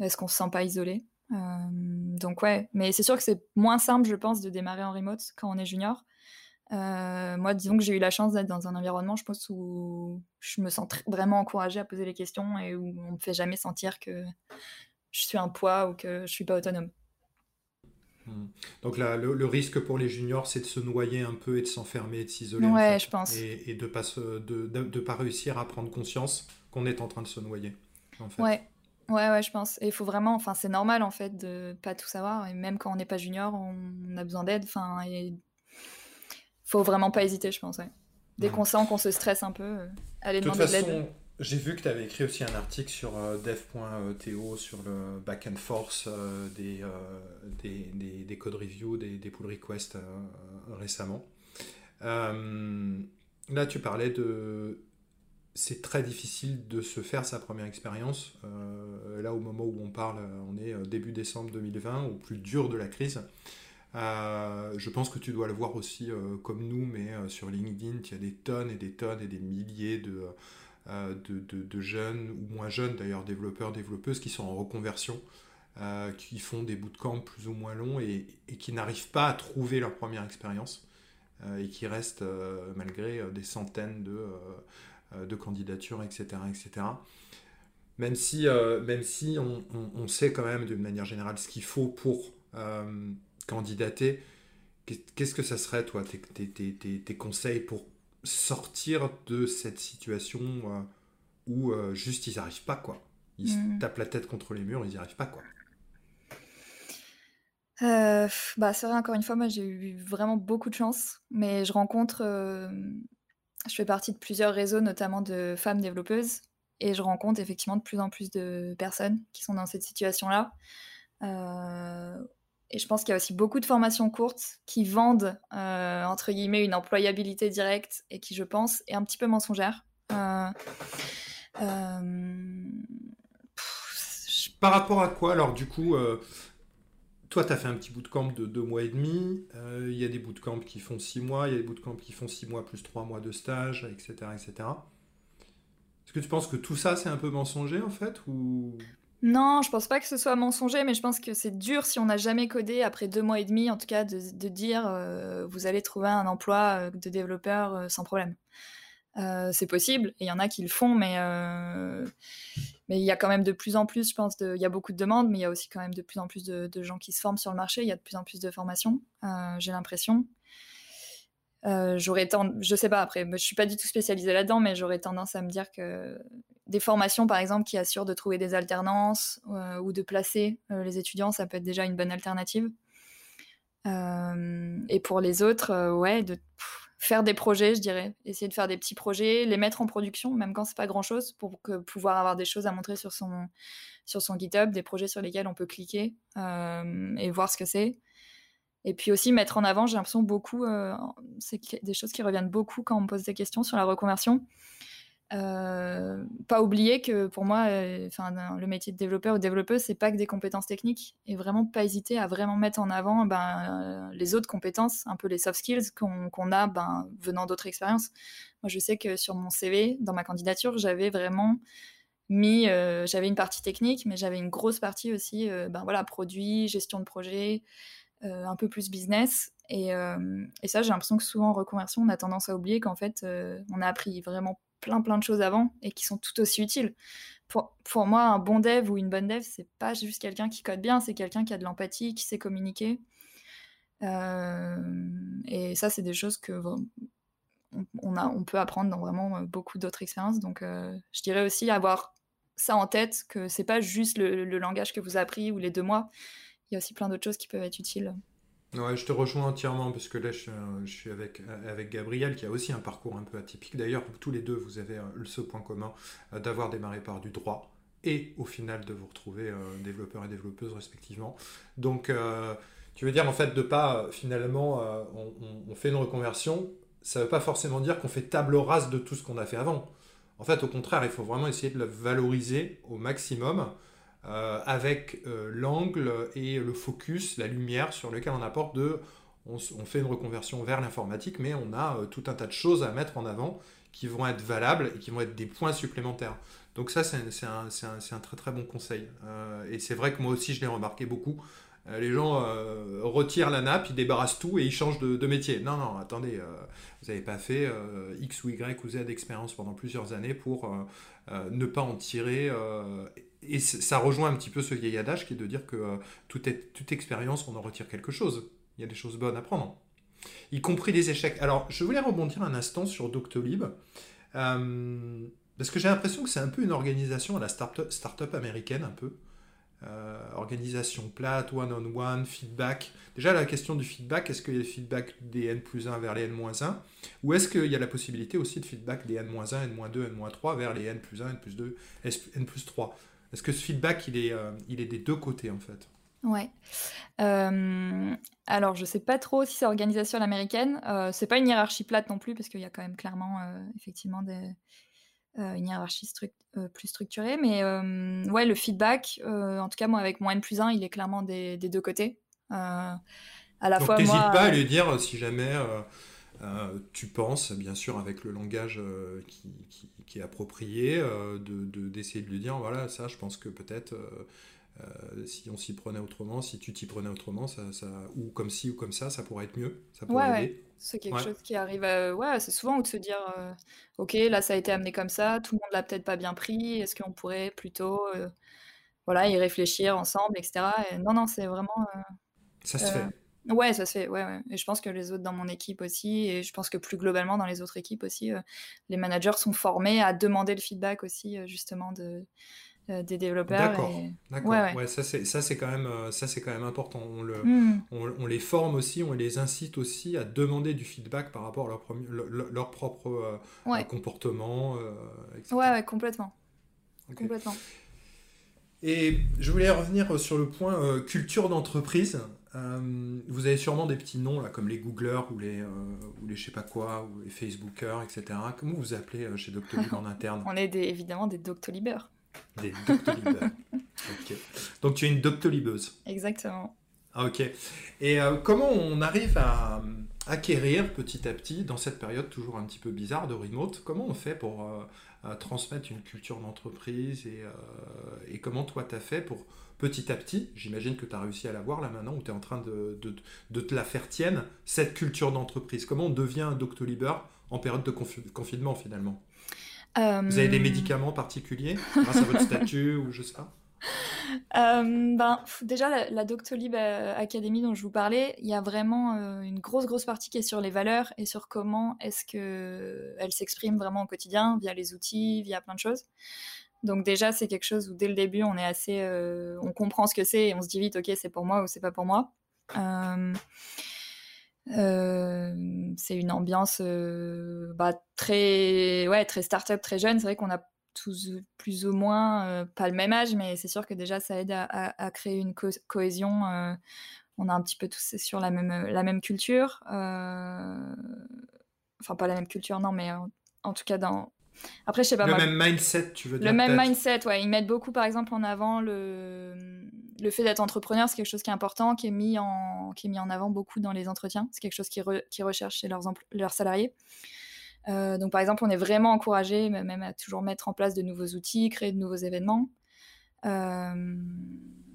C: Est-ce qu'on se sent pas isolé Donc ouais, mais c'est sûr que c'est moins simple, je pense, de démarrer en remote quand on est junior. moi, disons que j'ai eu la chance d'être dans un environnement, je pense, où je me sens vraiment encouragée à poser les questions et où on me fait jamais sentir que je suis un poids ou que je suis pas autonome.
B: Hmm. Donc là, le, risque pour les juniors, c'est de se noyer un peu et de s'enfermer, de s'isoler.
C: Ouais, je pense.
B: Et, de pas de, de, pas réussir à prendre conscience qu'on est en train de se noyer. En fait.
C: Ouais. Ouais, ouais, je pense. Et il faut vraiment, enfin, c'est normal en fait de pas tout savoir. Et même quand on n'est pas junior, on a besoin d'aide. Enfin, il faut vraiment pas hésiter, je pense. Dès qu'on sent qu'on se stresse un peu, euh, aller demander de l'aide.
B: J'ai vu que tu avais écrit aussi un article sur euh, dev.to sur le back and forth euh, des, des, des, code review, des, des pull requests récemment. là, tu parlais de. C'est très difficile de se faire sa première expérience. là, au moment où on parle, on est début décembre 2020, au plus dur de la crise. je pense que tu dois le voir aussi comme nous, mais sur LinkedIn, il y a des tonnes et des tonnes et des milliers de euh, de, jeunes ou moins jeunes d'ailleurs développeurs, développeuses qui sont en reconversion, euh, qui font des bootcamps plus ou moins longs et, qui n'arrivent pas à trouver leur première expérience euh, et qui restent malgré des centaines de, de candidatures, etc. etc. Même si, même si on, sait quand même d'une manière générale ce qu'il faut pour candidater, qu'est-ce que ça serait, toi, tes conseils pour sortir de cette situation euh, où euh, juste ils n'arrivent pas, quoi. Ils se mm. tapent la tête contre les murs, ils n'y arrivent pas, quoi.
C: Euh, bah, c'est vrai, encore une fois, moi j'ai eu vraiment beaucoup de chance, mais je rencontre, je fais partie de plusieurs réseaux, notamment de femmes développeuses, et je rencontre effectivement de plus en plus de personnes qui sont dans cette situation-là. Et je pense qu'il y a aussi beaucoup de formations courtes qui vendent, euh, entre guillemets, une employabilité directe et qui, je pense, est un petit peu mensongère. Euh,
B: euh, Par rapport à quoi, alors, du coup toi, tu as fait un petit bootcamp de deux mois et demi. Il y a des bootcamps qui font six mois. Il y a des bootcamps qui font six mois plus trois mois de stage, etc. etc. Est-ce que tu penses que tout ça, c'est un peu mensonger, en fait ou...
C: Non, je pense pas que ce soit mensonger, mais je pense que c'est dur si on n'a jamais codé après deux mois et demi, en tout cas, de, dire euh, vous allez trouver un emploi euh, de développeur euh, sans problème. c'est possible, il y en a qui le font, mais il y a quand même de plus en plus, je pense, il y a beaucoup de demandes, mais il y a aussi quand même de plus en plus de, gens qui se forment sur le marché. Il y a de plus en plus de formations, j'ai l'impression. J'aurais tendance, je sais pas après, je suis pas du tout spécialisée là-dedans, mais j'aurais tendance à me dire que des formations, par exemple, qui assurent de trouver des alternances euh, ou de placer euh, les étudiants, ça peut être déjà une bonne alternative. et pour les autres, ouais, de, faire des projets, je dirais. Essayer de faire des petits projets, les mettre en production, même quand c'est pas grand-chose, pour pouvoir avoir des choses à montrer sur son, sur son GitHub, des projets sur lesquels on peut cliquer et voir ce que c'est. Et puis aussi mettre en avant, j'ai l'impression beaucoup, c'est des choses qui reviennent beaucoup quand on me pose des questions sur la reconversion. Euh, pas oublier que pour moi, euh, le métier de développeur ou développeuse, c'est pas que des compétences techniques, et vraiment pas hésiter à vraiment mettre en avant ben, euh, les autres compétences, un peu les soft skills qu'on a ben, venant d'autres expériences. Moi, je sais que sur mon CV, dans ma candidature, j'avais vraiment mis, j'avais une partie technique, mais j'avais une grosse partie aussi, ben voilà, produit, gestion de projet, un peu plus business. Et, et ça, j'ai l'impression que souvent en reconversion, on a tendance à oublier qu'en fait, on a appris vraiment plein plein de choses avant et qui sont tout aussi utiles. Pour, moi, un bon dev ou une bonne dev, c'est pas juste quelqu'un qui code bien, c'est quelqu'un qui a de l'empathie, qui sait communiquer. Euh, et ça, c'est des choses que on, on peut apprendre dans vraiment euh, beaucoup d'autres expériences. Donc, euh, je dirais aussi avoir ça en tête, que c'est pas juste le, le, langage que vous avez appris ou les deux mois. Il y a aussi plein d'autres choses qui peuvent être utiles.
B: Ouais, je te rejoins entièrement parce que là, je, suis avec, avec Gabriel qui a aussi un parcours un peu atypique. D'ailleurs, tous les deux, vous avez euh, ce point commun euh, d'avoir démarré par du droit et au final de vous retrouver euh, développeur et développeuse respectivement. Donc, tu veux dire en fait de pas finalement, on, fait une reconversion, ça ne veut pas forcément dire qu'on fait table rase de tout ce qu'on a fait avant. En fait, au contraire, il faut vraiment essayer de le valoriser au maximum euh, avec euh, l'angle et le focus, la lumière sur lequel on apporte de... On, fait une reconversion vers l'informatique, mais on a euh, tout un tas de choses à mettre en avant qui vont être valables et qui vont être des points supplémentaires. Donc ça, c'est un, très très bon conseil. et c'est vrai que moi aussi, je l'ai remarqué beaucoup. les gens retirent la nappe, ils débarrassent tout et ils changent de, de métier. Non, non, attendez, vous n'avez pas fait X ou Y ou Z d'expérience pendant plusieurs années pour ne pas en tirer et ça rejoint un petit peu ce vieil adage qui est de dire que euh, toute, toute expérience, on en retire quelque chose. Il y a des choses bonnes à prendre, y compris des échecs. Alors, je voulais rebondir un instant sur Doctolib, euh, parce que j'ai l'impression que c'est un peu une organisation à la start-up start américaine, un peu. Euh, organisation plate, one-on-one, feedback. Déjà, la question du feedback, est-ce qu'il y a le feedback des N plus 1 vers les N-1 Ou est-ce qu'il y a la possibilité aussi de feedback des N-1, N-2, N-3 vers les N plus 1, N plus 2, N plus 3 est-ce que ce feedback, il est, euh, il est des deux côtés, en fait?
C: Ouais. Euh, alors, je sais pas trop si c'est organisation américaine. Euh, c'est pas une hiérarchie plate non plus, parce qu'il y a quand même clairement, effectivement, des, une hiérarchie plus structurée. Mais ouais, le feedback, en tout cas, moi, avec mon N plus 1, il est clairement des, des deux côtés. à
B: la Donc, fois, n'hésite pas à lui dire si jamais euh, tu penses, bien sûr, avec le langage euh, qui, est approprié, euh, d'essayer de, de, lui dire, voilà, ça, je pense que peut-être, si on s'y prenait autrement, si tu t'y prenais autrement, ça, ou comme ci ou comme ça, ça pourrait être mieux, ça pourrait
C: ouais, C'est quelque chose qui arrive, ouais, c'est souvent, ou de se dire, ok, là, ça a été amené comme ça, tout le monde l'a peut-être pas bien pris, est-ce qu'on pourrait plutôt, voilà, y réfléchir ensemble, etc. non, non, c'est vraiment...
B: ça se fait.
C: Ouais, ça se fait, ouais, ouais. Et je pense que les autres dans mon équipe aussi, et je pense que plus globalement dans les autres équipes aussi, euh, les managers sont formés à demander le feedback aussi, euh, justement, de, euh, des développeurs.
B: D'accord, d'accord. Ouais, ouais. ça c'est quand, même, ça, quand même important. On, le, mmh. on, les forme aussi, on les incite aussi à demander du feedback par rapport à leur, leur, propre comportement, etc.
C: Ouais, ouais, complètement. Complètement.
B: Et je voulais revenir sur le point culture d'entreprise. Euh, vous avez sûrement des petits noms là, comme les Googlers ou les, euh, ou les je sais pas quoi, ou les Facebookers, etc. Comment vous appelez euh, chez Doctolib en interne?
C: On est des, évidemment des Doctolibers.
B: Des Doctolibers. ok. Donc tu es une Doctolibeuse.
C: Exactement.
B: Ah, ok. Et comment on arrive à acquérir petit à petit, dans cette période toujours un petit peu bizarre de remote, comment on fait pour transmettre une culture d'entreprise et, et, comment toi tu as fait pour petit à petit, j'imagine que tu as réussi à l'avoir là maintenant, où tu es en train de, de, te la faire tienne, cette culture d'entreprise? Comment on devient un Doctolib en période de confinement finalement? Euh, Vous avez des médicaments particuliers grâce à votre statut ou je sais pas
C: euh, ben, déjà, la, Doctolib euh, Academy dont je vous parlais, il y a vraiment une grosse, grosse partie qui est sur les valeurs et sur comment est-ce qu'elles s'expriment vraiment au quotidien via les outils, via plein de choses. Donc déjà, c'est quelque chose où dès le début, on est assez, euh, on comprend ce que c'est et on se dit vite, ok, c'est pour moi ou c'est pas pour moi. Euh, euh, c'est une ambiance bah, très, ouais, très start-up, très jeune. C'est vrai qu'on a tous plus ou moins, pas le même âge, mais c'est sûr que déjà ça aide à, créer une cohésion. on a un petit peu tous sur la même, la même culture. enfin, pas la même culture, non, mais en tout cas dans, après, je sais pas.
B: Le même mindset, tu veux dire
C: Le même mindset, ouais. Ils mettent beaucoup, par exemple, en avant le, le fait d'être entrepreneur, c'est quelque chose qui est important, qui est mis en, qui est mis en avant beaucoup dans les entretiens. C'est quelque chose qu'ils qui recherchent chez leurs, leurs salariés. Euh, donc, par exemple, on est vraiment encouragé, même à toujours mettre en place de nouveaux outils, créer de nouveaux événements. Euh,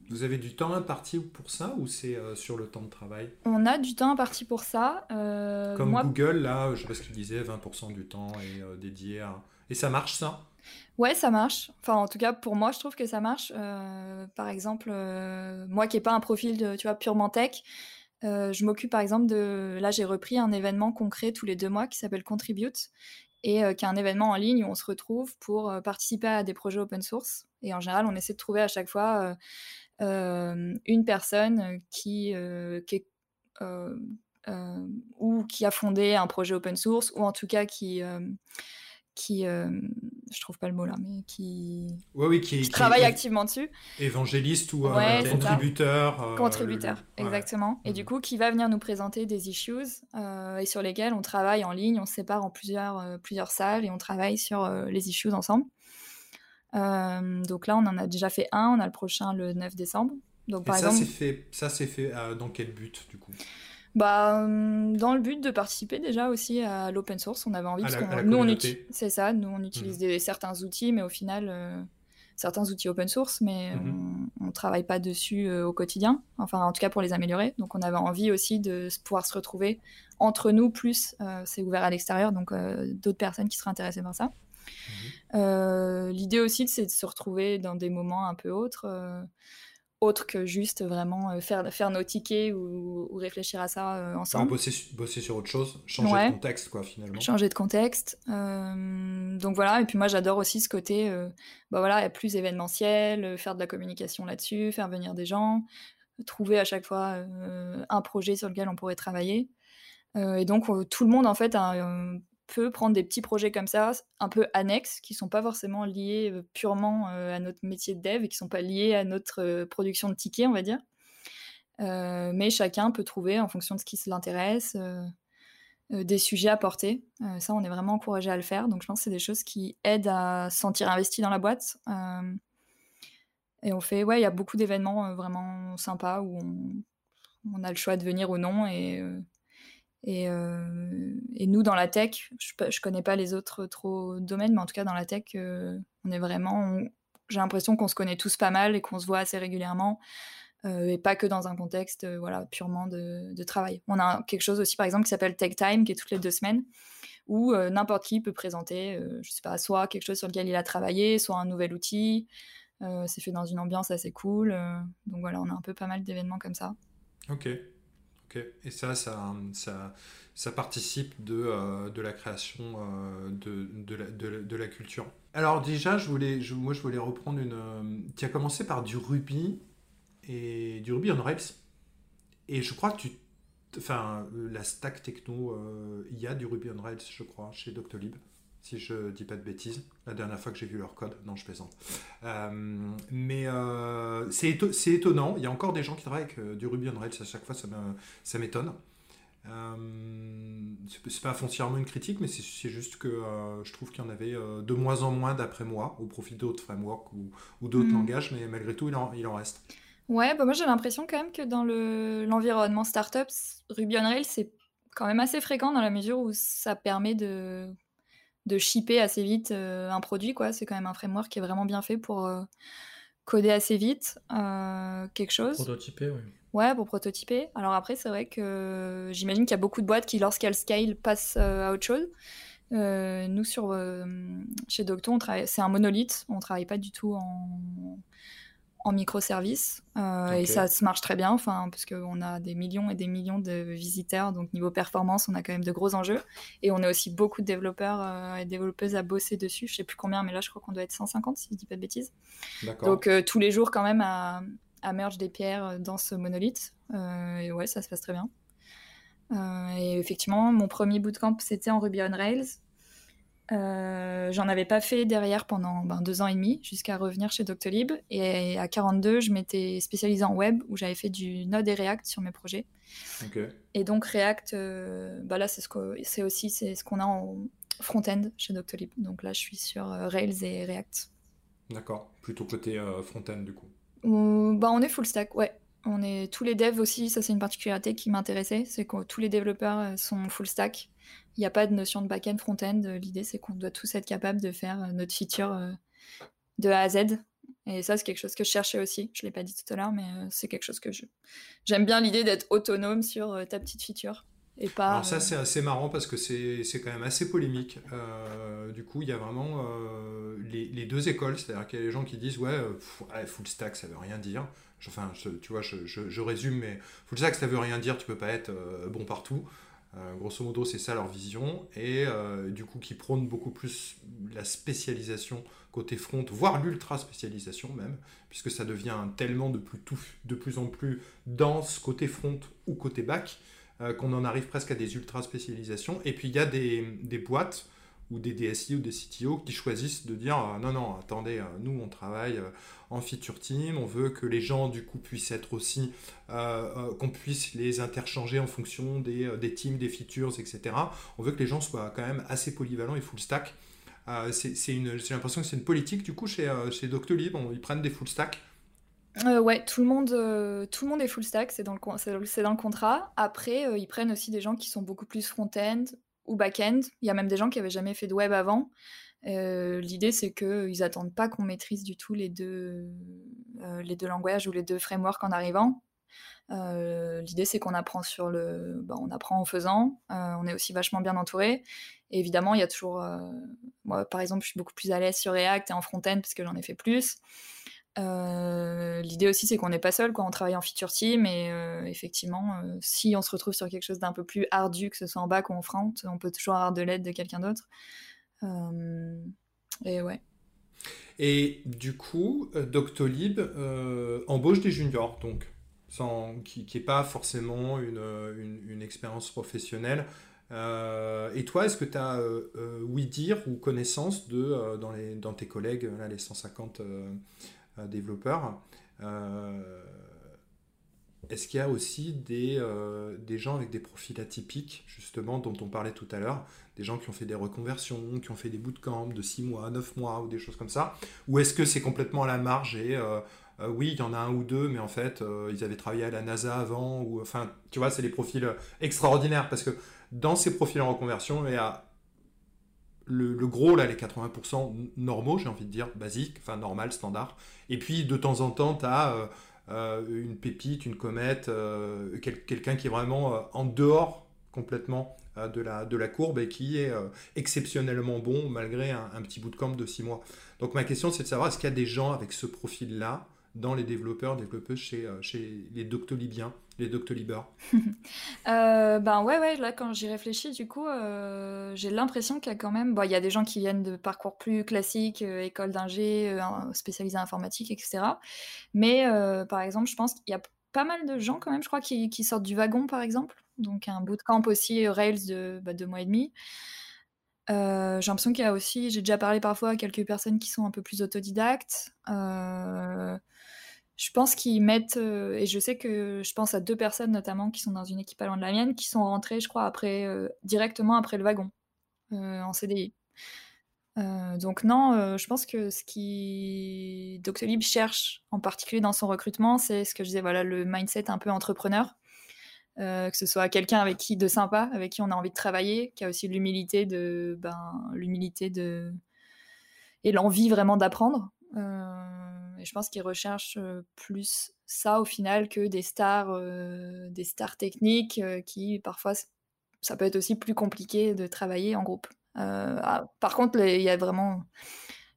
B: vous avez du temps imparti pour ça ou c'est euh, sur le temps de travail?
C: On a du temps imparti pour ça.
B: Comme Google, là, je sais pas ce qu'il disait, 20% du temps est dédié à et ça marche ça?
C: Ouais, ça marche. Enfin, en tout cas, pour moi, je trouve que ça marche. Euh, par exemple, euh, moi qui n'ai pas un profil de, tu vois, purement tech, euh, je m'occupe par exemple de. Là, j'ai repris un événement concret tous les deux mois qui s'appelle Contribute et qui est un événement en ligne où on se retrouve pour participer à des projets open source. Et en général, on essaie de trouver à chaque fois une personne qui, qui est ou qui a fondé un projet open source ou en tout cas qui qui, euh, je trouve pas le mot là, mais qui,
B: oui, qui,
C: travaille activement dessus.
B: Évangéliste ou euh, contributeur.
C: Euh, contributeur, exactement. Et du mhm. coup, qui va venir nous présenter des issues et sur lesquels on travaille en ligne, on se sépare en plusieurs, plusieurs salles et on travaille sur les issues ensemble. donc là, on en a déjà fait un, on a le prochain le 9 décembre. Donc,
B: par et ça, c'est fait, ça, c'est fait dans quel but du coup?
C: Bah, hum, dans le but de participer déjà aussi à l'open source, on avait envie, parce qu'on nous on utilise, c'est ça, nous on utilise mmh. des, certains outils, mais au final, euh, certains outils open source, mais mmh on, ne travaille pas dessus euh, au quotidien, enfin en tout cas pour les améliorer. Donc on avait envie aussi de pouvoir se retrouver entre nous, plus euh, c'est ouvert à l'extérieur, donc d'autres personnes qui seraient intéressées par ça. Mmh l'idée aussi, c'est de se retrouver dans des moments un peu autres autre que juste vraiment euh, faire, faire nos tickets ou, réfléchir à ça euh, ensemble.
B: bosser, bosser, sur autre chose, changer de contexte, quoi, finalement.
C: Changer de contexte. Euh, donc voilà, et puis moi j'adore aussi ce côté, bah voilà, plus événementiel, faire de la communication là-dessus, faire venir des gens, trouver à chaque fois un projet sur lequel on pourrait travailler. et donc tout le monde en fait a peut prendre des petits projets comme ça, un peu annexes, qui sont pas forcément liés purement à notre métier de dev et qui sont pas liés à notre production de tickets, on va dire. mais chacun peut trouver, en fonction de ce qui l'intéresse, des sujets à porter. ça, on est vraiment encouragé à le faire. Donc, je pense que c'est des choses qui aident à se sentir investi dans la boîte. et on fait, ouais, il y a beaucoup d'événements vraiment sympas où on, on, a le choix de venir ou non. Et euh, et, nous, dans la tech, je ne connais pas les autres trop domaines, mais en tout cas, dans la tech, euh, on est vraiment. J'ai l'impression qu'on se connaît tous pas mal et qu'on se voit assez régulièrement. Euh, et pas que dans un contexte voilà, purement de, travail. On a quelque chose aussi, par exemple, qui s'appelle Tech Time, qui est toutes les deux semaines, où n'importe qui peut présenter, je sais pas, soit quelque chose sur lequel il a travaillé, soit un nouvel outil. c'est fait dans une ambiance assez cool. donc voilà, on a un peu pas mal d'événements comme ça.
B: Ok. Et ça, ça, ça, participe de, euh, de la création euh, de, de, la, de, la, culture. Alors déjà, je voulais, je, moi, je voulais reprendre une... Euh, tu as commencé par du Ruby et du Ruby on Rails. Et je crois que tu... Enfin, la stack techno, il y a du Ruby on Rails, je crois, chez Doctolib si je dis pas de bêtises, la dernière fois que j'ai vu leur code. Non, je plaisante. Euh, mais euh, c'est étonnant, il y a encore des gens qui travaillent avec euh, du Ruby on Rails, à chaque fois ça m'étonne. c'est pas foncièrement une critique, mais c'est juste que je trouve qu'il y en avait de moins en moins d'après moi, au profit d'autres frameworks ou, d'autres mm. langages, mais malgré tout, il en, il en reste.
C: Ouais, bah moi j'ai l'impression quand même que dans l'environnement startup, Ruby on Rails, c'est quand même assez fréquent dans la mesure où ça permet de de shipper assez vite euh, un produit. quoi. C'est quand même un framework qui est vraiment bien fait pour euh, coder assez vite euh, quelque chose.
D: Prototyper, oui.
C: Ouais, pour prototyper. Alors après, c'est vrai que j'imagine qu'il y a beaucoup de boîtes qui, lorsqu'elles scale, passent à autre chose. nous, sur, chez Docto, c'est un monolithe. On travaille pas du tout en, en microservices euh, et ça se marche très bien, enfin parce qu'on a des millions et des millions de visiteurs, donc niveau performance, on a quand même de gros enjeux et on a aussi beaucoup de développeurs euh, et développeuses à bosser dessus. Je sais plus combien, mais là je crois qu'on doit être 150 si je dis pas de bêtises. Donc euh, tous les jours quand même à, à merge des pierres dans ce monolithe et ouais ça se passe très bien. et effectivement, mon premier bootcamp, c'était en Ruby on Rails. Euh, j'en avais pas fait derrière pendant ben, deux ans et demi jusqu'à revenir chez Doctolib. Et à 42, je m'étais spécialisée en web où j'avais fait du Node et React sur mes projets. Et donc React, euh, bah là c'est ce aussi c'est ce qu'on a en front-end chez Doctolib. Donc là je suis sur euh, Rails et React.
B: D'accord, plutôt côté front-end du coup.
C: bah on est full stack, ouais. On est tous les devs aussi, ça c'est une particularité qui m'intéressait, c'est que tous les développeurs sont full stack. Il n'y a pas de notion de back-end, front-end. L'idée, c'est qu'on doit tous être capable de faire euh, notre feature euh, de A à Z. Et ça, c'est quelque chose que je cherchais aussi. Je ne l'ai pas dit tout à l'heure, mais euh, c'est quelque chose que je... j'aime bien l'idée d'être autonome sur ta petite feature. Et pas,
B: Alors ça, c'est assez marrant parce que c'est quand même assez polémique. du coup, il y a vraiment les, deux écoles. C'est-à-dire qu'il y a les gens qui disent, ouais, full stack, ça veut rien dire. Enfin, tu vois, je, je, résume, mais full stack, ça veut rien dire. Tu peux pas être bon partout. Euh, grosso modo, c'est ça leur vision, et euh, du coup qui prône beaucoup plus la spécialisation côté front, voire l'ultra spécialisation même, puisque ça devient tellement de plus, de plus en plus dense côté front ou côté back, euh, qu'on en arrive presque à des ultra spécialisations. Et puis il y a des, des boîtes ou des DSI ou des CTO qui choisissent de dire non, non, attendez, nous on travaille en feature team, on veut que les gens du coup puissent être aussi, euh, euh, qu'on puisse les interchanger en fonction des, euh, des, teams, des features, etc. On veut que les gens soient quand même assez polyvalents et full stack. j'ai l'impression que c'est une politique du coup chez, chez Doctolib, ils prennent des full stack.
C: ouais, tout le monde, tout le monde est full stack, c'est dans le c'est dans le contrat. Après, ils prennent aussi des gens qui sont beaucoup plus front-end ou back-end. Il y a même des gens qui avaient jamais fait de web avant. Euh, l'idée, c'est qu'ils n'attendent pas qu'on maîtrise du tout les deux, euh, les deux langages ou les deux frameworks en arrivant. Euh, l'idée, c'est qu'on apprend sur le, bah, on apprend en faisant. on est aussi vachement bien entouré. Évidemment, il y a toujours, moi, par exemple, je suis beaucoup plus à l'aise sur React et en front-end parce que j'en ai fait plus. L'idée aussi, c'est qu'on n'est pas seul quand on travaille en feature team. Et effectivement, si on se retrouve sur quelque chose d'un peu plus ardu, que ce soit en back ou en front, on peut toujours avoir de l'aide de quelqu'un d'autre. Euh, et ouais.
B: Et du coup, euh, Doctolib euh, embauche des juniors, donc, sans, qui n'est pas forcément une, une, expérience professionnelle. et toi, est-ce que tu as oui dire ou connaissance de, dans, les, dans tes collègues, là, les 150 développeurs, est-ce qu'il y a aussi des, des gens avec des profils atypiques, justement, dont on parlait tout à l'heure, des gens qui ont fait des reconversions, qui ont fait des bootcamps de 6 mois, 9 mois ou des choses comme ça Ou est-ce que c'est complètement à la marge et euh, euh, oui, il y en a un ou deux, mais en fait, euh, ils avaient travaillé à la NASA avant ou enfin, tu vois, c'est des profils extraordinaires parce que dans ces profils en reconversion, il y a le, gros, là, les 80% normaux, j'ai envie de dire, basiques, enfin normal, standard. Et puis de temps en temps, tu as une pépite, une comète, quelqu'un qui est vraiment en dehors complètement euh, de la, courbe et qui est euh, exceptionnellement bon malgré un, petit bout de camp de six mois. Donc ma question c'est de savoir est-ce qu'il y a des gens avec ce profil-là dans les développeurs, développeuses chez, euh, chez les doctolibiens, les doctolibers
C: Ben ouais, ouais, là quand j'y réfléchis, du coup, j'ai l'impression qu'il y a quand même, il y a des gens qui viennent de parcours plus classiques, école d'ingé, spécialisée informatique, etc. Mais par exemple, je pense qu'il y a pas mal de gens quand même, je crois, qui, sortent du wagon, par exemple donc un bootcamp aussi Rails de bah, deux mois et demi. Euh, j'ai l'impression qu'il y a aussi, j'ai déjà parlé parfois à quelques personnes qui sont un peu plus autodidactes. Euh, je pense qu'ils mettent, euh, et je sais que je pense à deux personnes notamment qui sont dans une équipe allant de la mienne, qui sont rentrées, je crois, après, directement après le wagon, en CDI. donc non, je pense que ce qui Doctolib cherche en particulier dans son recrutement, c'est ce que je disais, voilà, le mindset un peu entrepreneur. Euh, que ce soit quelqu'un avec qui de sympa, avec qui on a envie de travailler, qui a aussi l'humilité de, ben, l'humilité de et l'envie vraiment d'apprendre. Euh, je pense qu'ils recherchent plus ça au final que des stars, des stars techniques qui parfois ça peut être aussi plus compliqué de travailler en groupe. Ah, par contre, il y a vraiment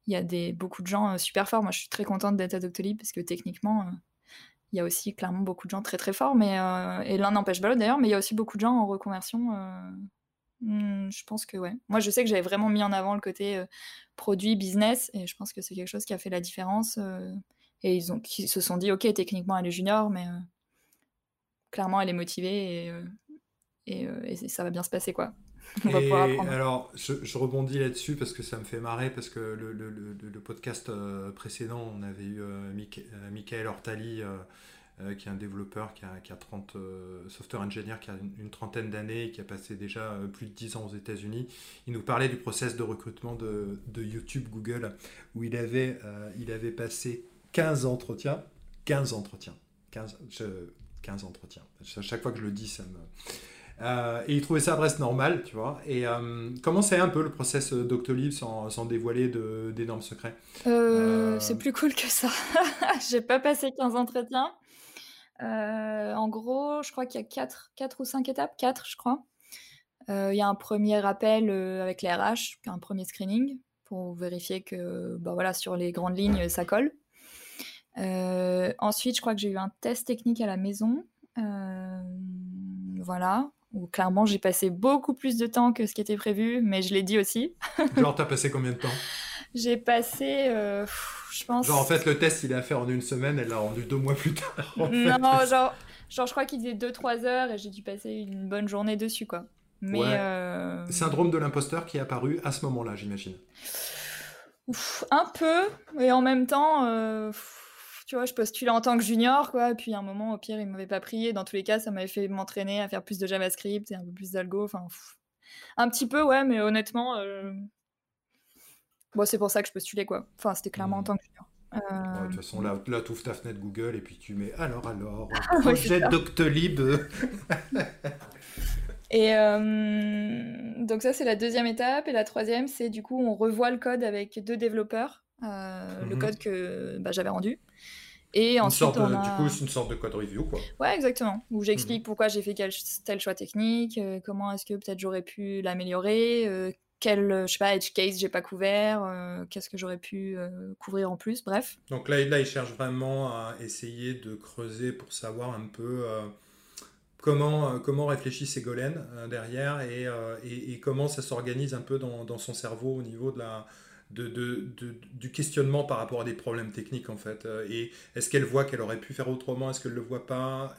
C: il y a des, beaucoup de gens super forts. Moi, je suis très contente d'être à parce que techniquement, il y a aussi clairement beaucoup de gens très très forts, mais, et l'un n'empêche pas l'autre d'ailleurs, mais il y a aussi beaucoup de gens en reconversion. Hmm, je pense que ouais. Moi, je sais que j'avais vraiment mis en avant le côté euh, produit, business, et je pense que c'est quelque chose qui a fait la différence. et ils, ont, ils se sont dit, ok, techniquement, elle est junior, mais clairement, elle est motivée et, et, ça va bien se passer quoi.
B: On va pouvoir apprendre. Alors, je, rebondis là-dessus parce que ça me fait marrer parce que le, le, le, podcast précédent, on avait eu Michael Ortali euh, qui est un développeur qui a, qui a 30 euh, software engineer qui a une, trentaine d'années et qui a passé déjà euh, plus de 10 ans aux États-Unis. Il nous parlait du process de recrutement de, de YouTube Google où il avait, il avait passé 15 entretiens. 15 entretiens. 15, 15 entretiens. À chaque fois que je le dis, ça me. et il trouvait ça presque normal, tu vois. Et comment c'est un peu le process Doctolib sans, sans dévoiler d'énormes secrets?
C: C'est plus cool que ça. J'ai pas passé 15 entretiens. Euh, en gros, je crois qu'il y a 4, ou 5 étapes, 4 je crois. Euh, il y a un premier appel euh, avec les RH, un premier screening pour vérifier que bah voilà, sur les grandes lignes, ça colle. ensuite, je crois que j'ai eu un test technique à la maison. voilà, où clairement j'ai passé beaucoup plus de temps que ce qui était prévu, mais je l'ai dit aussi.
B: Genre, t'as passé combien de temps?
C: J'ai passé je pense.
B: Genre, en fait, le test, il est à faire en une semaine, elle l'a rendu deux mois plus tard.
C: non, genre, genre, je crois qu'il disait 2-3 heures et j'ai dû passer une bonne journée dessus, quoi. Mais. Euh...
B: Syndrome de l'imposteur qui est apparu à ce moment-là, j'imagine.
C: Un peu, et en même temps. Euh, tu vois, je postulais en tant que junior, quoi. Et puis, à un moment, au pire, il m'avait pas pris. Dans tous les cas, ça m'avait fait m'entraîner à faire plus de JavaScript et un peu plus d'algo. Enfin, un petit peu, ouais, mais honnêtement, euh, Bon, c'est pour ça que je postulais, quoi. Enfin, c'était clairement en mmh. tant que junior.
B: de toute façon, là, là tu ouvres ta fenêtre Google et puis tu mets alors, alors, ah projet Doctolib.
C: et euh, donc, ça, c'est la deuxième étape. Et la troisième, c'est du coup, on revoit le code avec deux développeurs, euh, le mmh code que bah, j'avais rendu.
B: Et ensuite, a... Du coup, c'est une sorte de code review, quoi.
C: Ouais, exactement. Où j'explique mmh pourquoi j'ai fait tel choix technique, euh, comment est-ce que peut-être j'aurais pu l'améliorer, quel, euh, je sais pas, edge case j'ai pas couvert, euh, qu'est-ce que j'aurais pu euh, couvrir en plus, bref.
B: Donc là, là, il cherche vraiment à essayer de creuser pour savoir un peu comment, comment réfléchit Ségolène derrière et, et, comment ça s'organise un peu dans, dans, son cerveau au niveau de la, de, de, du questionnement par rapport à des problèmes techniques en fait. Et est-ce qu'elle voit qu'elle aurait pu faire autrement? Est-ce qu'elle ne le voit pas?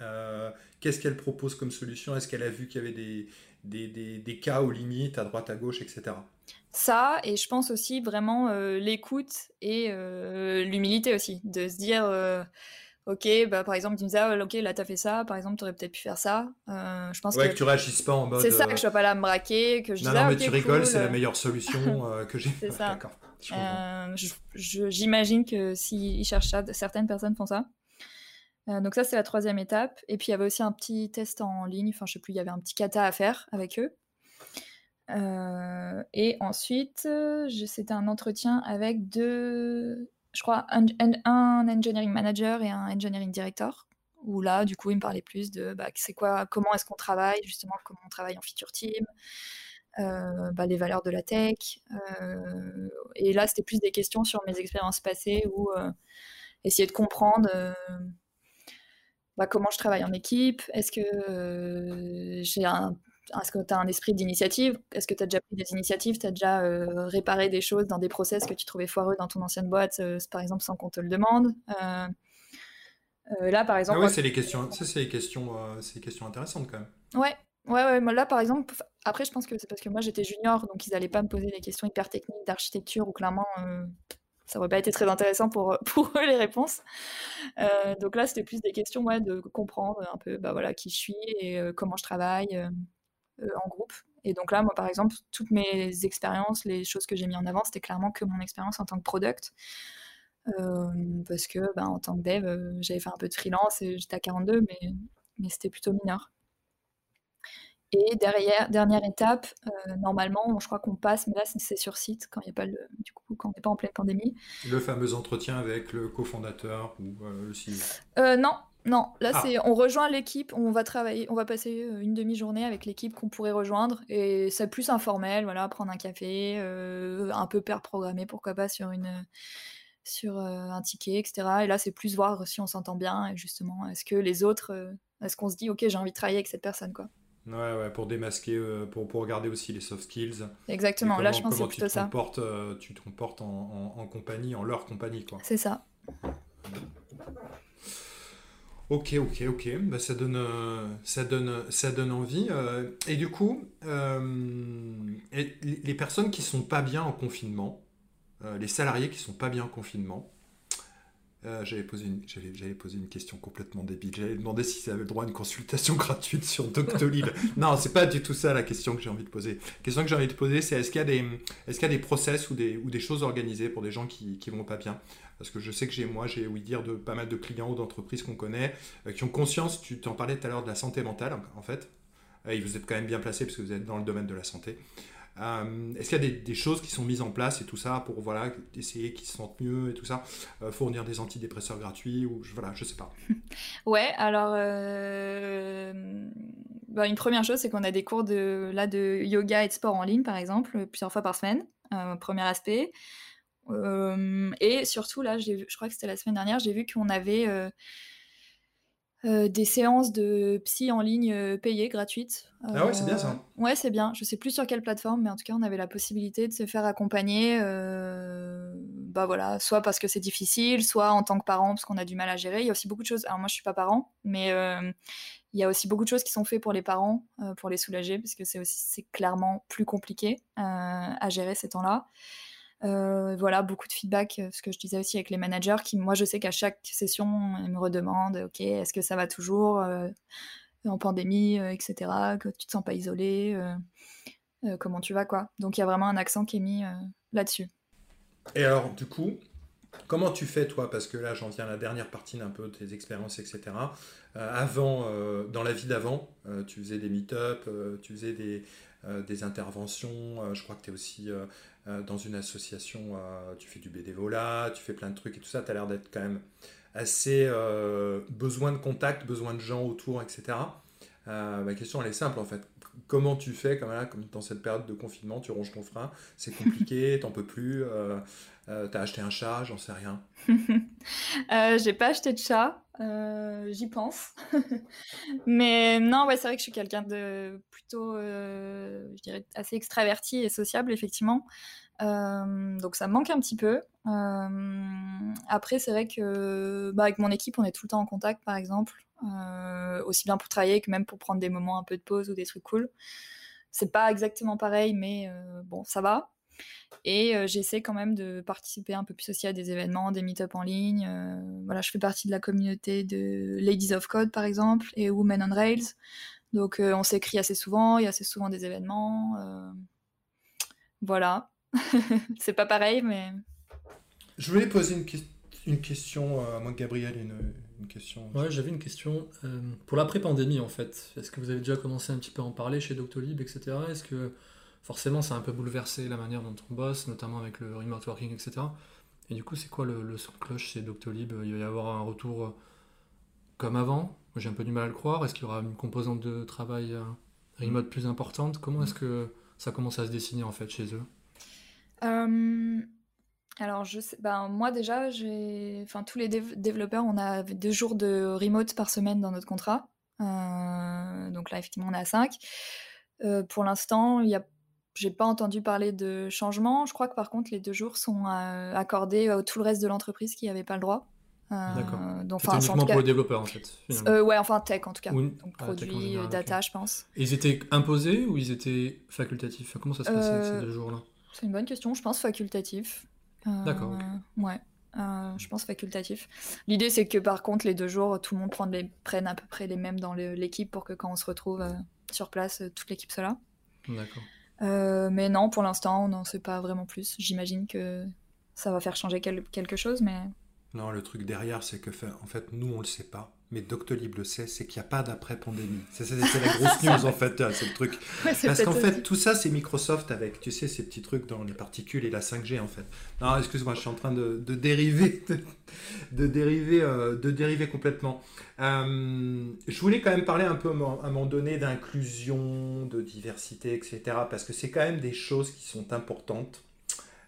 B: Qu'est-ce qu'elle propose comme solution? Est-ce qu'elle a vu qu'il y avait des, des, des, cas aux limites à droite à gauche, etc.
C: Ça, et je pense aussi vraiment euh, l'écoute et euh, l'humilité aussi, de se dire, euh, ok, bah, par exemple, tu me disais, ah, ok, là, t'as fait ça, par exemple, t'aurais peut-être pu faire ça. je pense
B: ouais, que, tu réagisses pas en mode.
C: C'est ça, que je sois pas là à me braquer, que je
B: Non, non, mais tu rigoles, c'est la meilleure solution que j'ai.
C: C'est ça. J'imagine que s'ils cherchent ça, certaines personnes font ça. Euh, donc ça, c'est la troisième étape. Et puis, il y avait aussi un petit test en ligne. Enfin, je sais plus, il y avait un petit kata à faire avec eux. Euh, et ensuite, c'était un entretien avec deux, je crois, un, engineering manager et un engineering director. Où là, du coup, il me parlait plus de bah, c'est quoi, comment est-ce qu'on travaille, justement, comment on travaille en feature team, euh, bah, les valeurs de la tech. et là, c'était plus des questions sur mes expériences passées ou essayer de comprendre bah, comment je travaille en équipe? Est-ce que euh, j'ai un est-ce que tu as un esprit d'initiative? Est-ce que tu as déjà pris des initiatives? Tu as déjà euh, réparé des choses dans des process que tu trouvais foireux dans ton ancienne boîte, euh, par exemple, sans qu'on te le demande? Là, par ah exemple.
B: Ah c'est les questions, ça, c'est les questions, c'est questions intéressantes quand même.
C: Ouais. Ouais, ouais, là par exemple, après je pense que c'est parce que moi j'étais junior, donc ils n'allaient pas me poser des questions hyper techniques d'architecture ou clairement ça aurait pas été très intéressant pour, pour eux les réponses. Euh, donc là, c'était plus des questions ouais, de comprendre un peu bah, voilà, qui je suis et euh, comment je travaille euh, en groupe. Et donc là, moi, par exemple, toutes mes expériences, les choses que j'ai mis en avant, c'était clairement que mon expérience en tant que product. parce que bah, en tant que dev, j'avais fait un peu de freelance et j'étais à 42, mais, mais c'était plutôt mineur. Et derrière, dernière étape, euh, normalement, je crois qu'on passe, mais là c'est sur site quand il n'y a pas le, du coup, quand on n'est pas en pleine pandémie.
B: Le fameux entretien avec le cofondateur ou euh, le CEO.
C: Euh, non, non. Là ah. c'est, on rejoint l'équipe, on va travailler, on va passer une demi-journée avec l'équipe qu'on pourrait rejoindre et c'est plus informel, voilà, prendre un café, un peu pair programmé, pourquoi pas sur une sur un ticket, etc. Et là c'est plus voir si on s'entend bien et justement est-ce que les autres, est-ce qu'on se dit ok j'ai envie de travailler avec cette personne quoi.
B: Ouais, ouais, pour démasquer, euh, pour, pour regarder aussi les soft skills.
C: Exactement, là je pense que c'est plutôt
B: ça. Euh, tu te comportes en, en, compagnie, en leur compagnie, quoi.
C: C'est ça.
B: Ok, ok, ok. Bah, ça, donne, ça, donne, ça donne envie. et du coup, les personnes qui sont pas bien en confinement, les salariés qui sont pas bien en confinement, euh, j'allais poser, une, question complètement débile. J'allais demander si ça avait le droit à une consultation gratuite sur Doctolib. non, c'est pas du tout ça la question que j'ai envie de poser. La question que j'ai envie de poser, c'est est-ce qu'il y a des, est-ce qu'il y a des process ou des, ou des choses organisées pour des gens qui, qui vont pas bien? Parce que je sais que j'ai, moi, j'ai ouï dire de pas mal de clients ou d'entreprises qu'on connaît euh, qui ont conscience, tu t'en parlais tout à l'heure de la santé mentale, en fait. Euh, et vous êtes quand même bien placé parce que vous êtes dans le domaine de la santé. Euh, est-ce qu'il y a des, choses qui sont mises en place et tout ça pour voilà, essayer qu'ils se sentent mieux et tout ça euh, Fournir des antidépresseurs gratuits ou je, voilà, je sais pas.
C: ouais, alors euh, bah, une première chose, c'est qu'on a des cours de, là, de yoga et de sport en ligne, par exemple, plusieurs fois par semaine. premier aspect. et surtout, là, je crois que c'était la semaine dernière, j'ai vu qu'on avait euh, des séances de psy en ligne euh, payées, gratuites.
B: ah ouais, c'est bien ça.
C: Euh, ouais, c'est bien. Je sais plus sur quelle plateforme, mais en tout cas, on avait la possibilité de se faire accompagner. bah voilà, soit parce que c'est difficile, soit en tant que parent parce qu'on a du mal à gérer. Il y a aussi beaucoup de choses. Alors moi, je suis pas parent, mais il y a aussi beaucoup de choses qui sont faites pour les parents, pour les soulager, parce que c'est aussi c'est clairement plus compliqué à gérer ces temps-là. Euh, voilà, beaucoup de feedback, euh, ce que je disais aussi avec les managers, qui, moi, je sais qu'à chaque session, ils me redemandent, OK, est-ce que ça va toujours euh, en pandémie, etc., que tu te sens pas isolé, comment tu vas, quoi? Donc, il y a vraiment un accent qui est mis là-dessus.
B: Et alors, du coup, comment tu fais, toi? Parce que là, j'en viens à la dernière partie d'un peu de tes expériences, etc. avant, dans la vie d'avant, tu faisais des meet-up, tu faisais des, des interventions, je crois que tu es aussi dans une association, euh, tu fais du bénévolat, tu fais plein de trucs et tout ça, tu as l'air d'être quand même assez euh, besoin de contact, besoin de gens autour, etc. ma question, elle est simple en fait. Comment tu fais comme, là, comme dans cette période de confinement, tu ronges ton frein, c'est compliqué, t'en peux plus, t'as acheté un chat, j'en sais rien.
C: J'ai pas acheté de chat, j'y pense. Mais non, ouais, c'est vrai que je suis quelqu'un de plutôt, je dirais, assez extraverti et sociable, effectivement. Euh, donc ça me manque un petit peu. Euh, après, c'est vrai que bah, avec mon équipe, on est tout le temps en contact, par exemple, euh, aussi bien pour travailler que même pour prendre des moments un peu de pause ou des trucs cool. C'est pas exactement pareil, mais bon, ça va. Et j'essaie quand même de participer un peu plus aussi à des événements, des meet-up en ligne. voilà, je fais partie de la communauté de Ladies of Code, par exemple, et Women on Rails. Donc on s'écrit assez souvent, il y a assez souvent des événements. voilà. c'est pas pareil, mais.
B: Je voulais poser une, une question, à moi, Gabriel, une, une question.
D: Ouais, j'avais une question. Euh, pour l'après-pandémie, en fait, est-ce que vous avez déjà commencé un petit peu à en parler chez Doctolib, etc. Est-ce que forcément ça a un peu bouleversé la manière dont on bosse, notamment avec le remote working, etc. Et du coup, c'est quoi le, son de cloche chez Doctolib? Il va y avoir un retour euh, comme avant? J'ai un peu du mal à le croire. Est-ce qu'il y aura une composante de travail euh, remote plus importante? Comment est-ce que ça commence à se dessiner en fait chez eux?
C: Euh, alors, je sais, ben, moi déjà, j'ai, enfin, tous les développeurs, on a deux jours de remote par semaine dans notre contrat. Donc là, effectivement, on est à 5. Euh, pour l'instant, il y a, j'ai pas entendu parler de changement. Je crois que par contre, les deux jours sont accordés à tout le reste de l'entreprise qui avait pas le droit.
D: D'accord. Donc, enfin, uniquement pour les développeurs en fait.
C: ouais, enfin tech en tout cas. Donc ah, produits, data, je pense.
D: ils étaient imposés ou ils étaient facultatifs? Comment ça se passait ces deux jours-là?
C: c'est une bonne question. Je pense facultatif.
D: Euh, D'accord.
C: Ouais. Euh, je pense facultatif. L'idée, c'est que par contre, les deux jours, tout le monde prenne, les, prenne à peu près les mêmes dans l'équipe pour que quand on se retrouve euh, sur place, toute l'équipe soit là.
D: D'accord.
C: Mais non, pour l'instant, on n'en sait pas vraiment plus. J'imagine que ça va faire changer quelque chose, mais.
B: Non, le truc derrière, c'est que en fait, nous, on le sait pas mais Doctolib le sait, c'est qu'il n'y a pas d'après-pandémie. C'est la grosse news en fait, c'est le truc. Parce qu'en fait, tout ça, c'est Microsoft avec, tu sais, ces petits trucs dans les particules et la 5G en fait. Non, excuse-moi, je suis en train de, dériver, de, dériver, euh, de dériver complètement. Euh, je voulais quand même parler un peu à un moment donné d'inclusion, de diversité, etc. Parce que c'est quand même des choses qui sont importantes.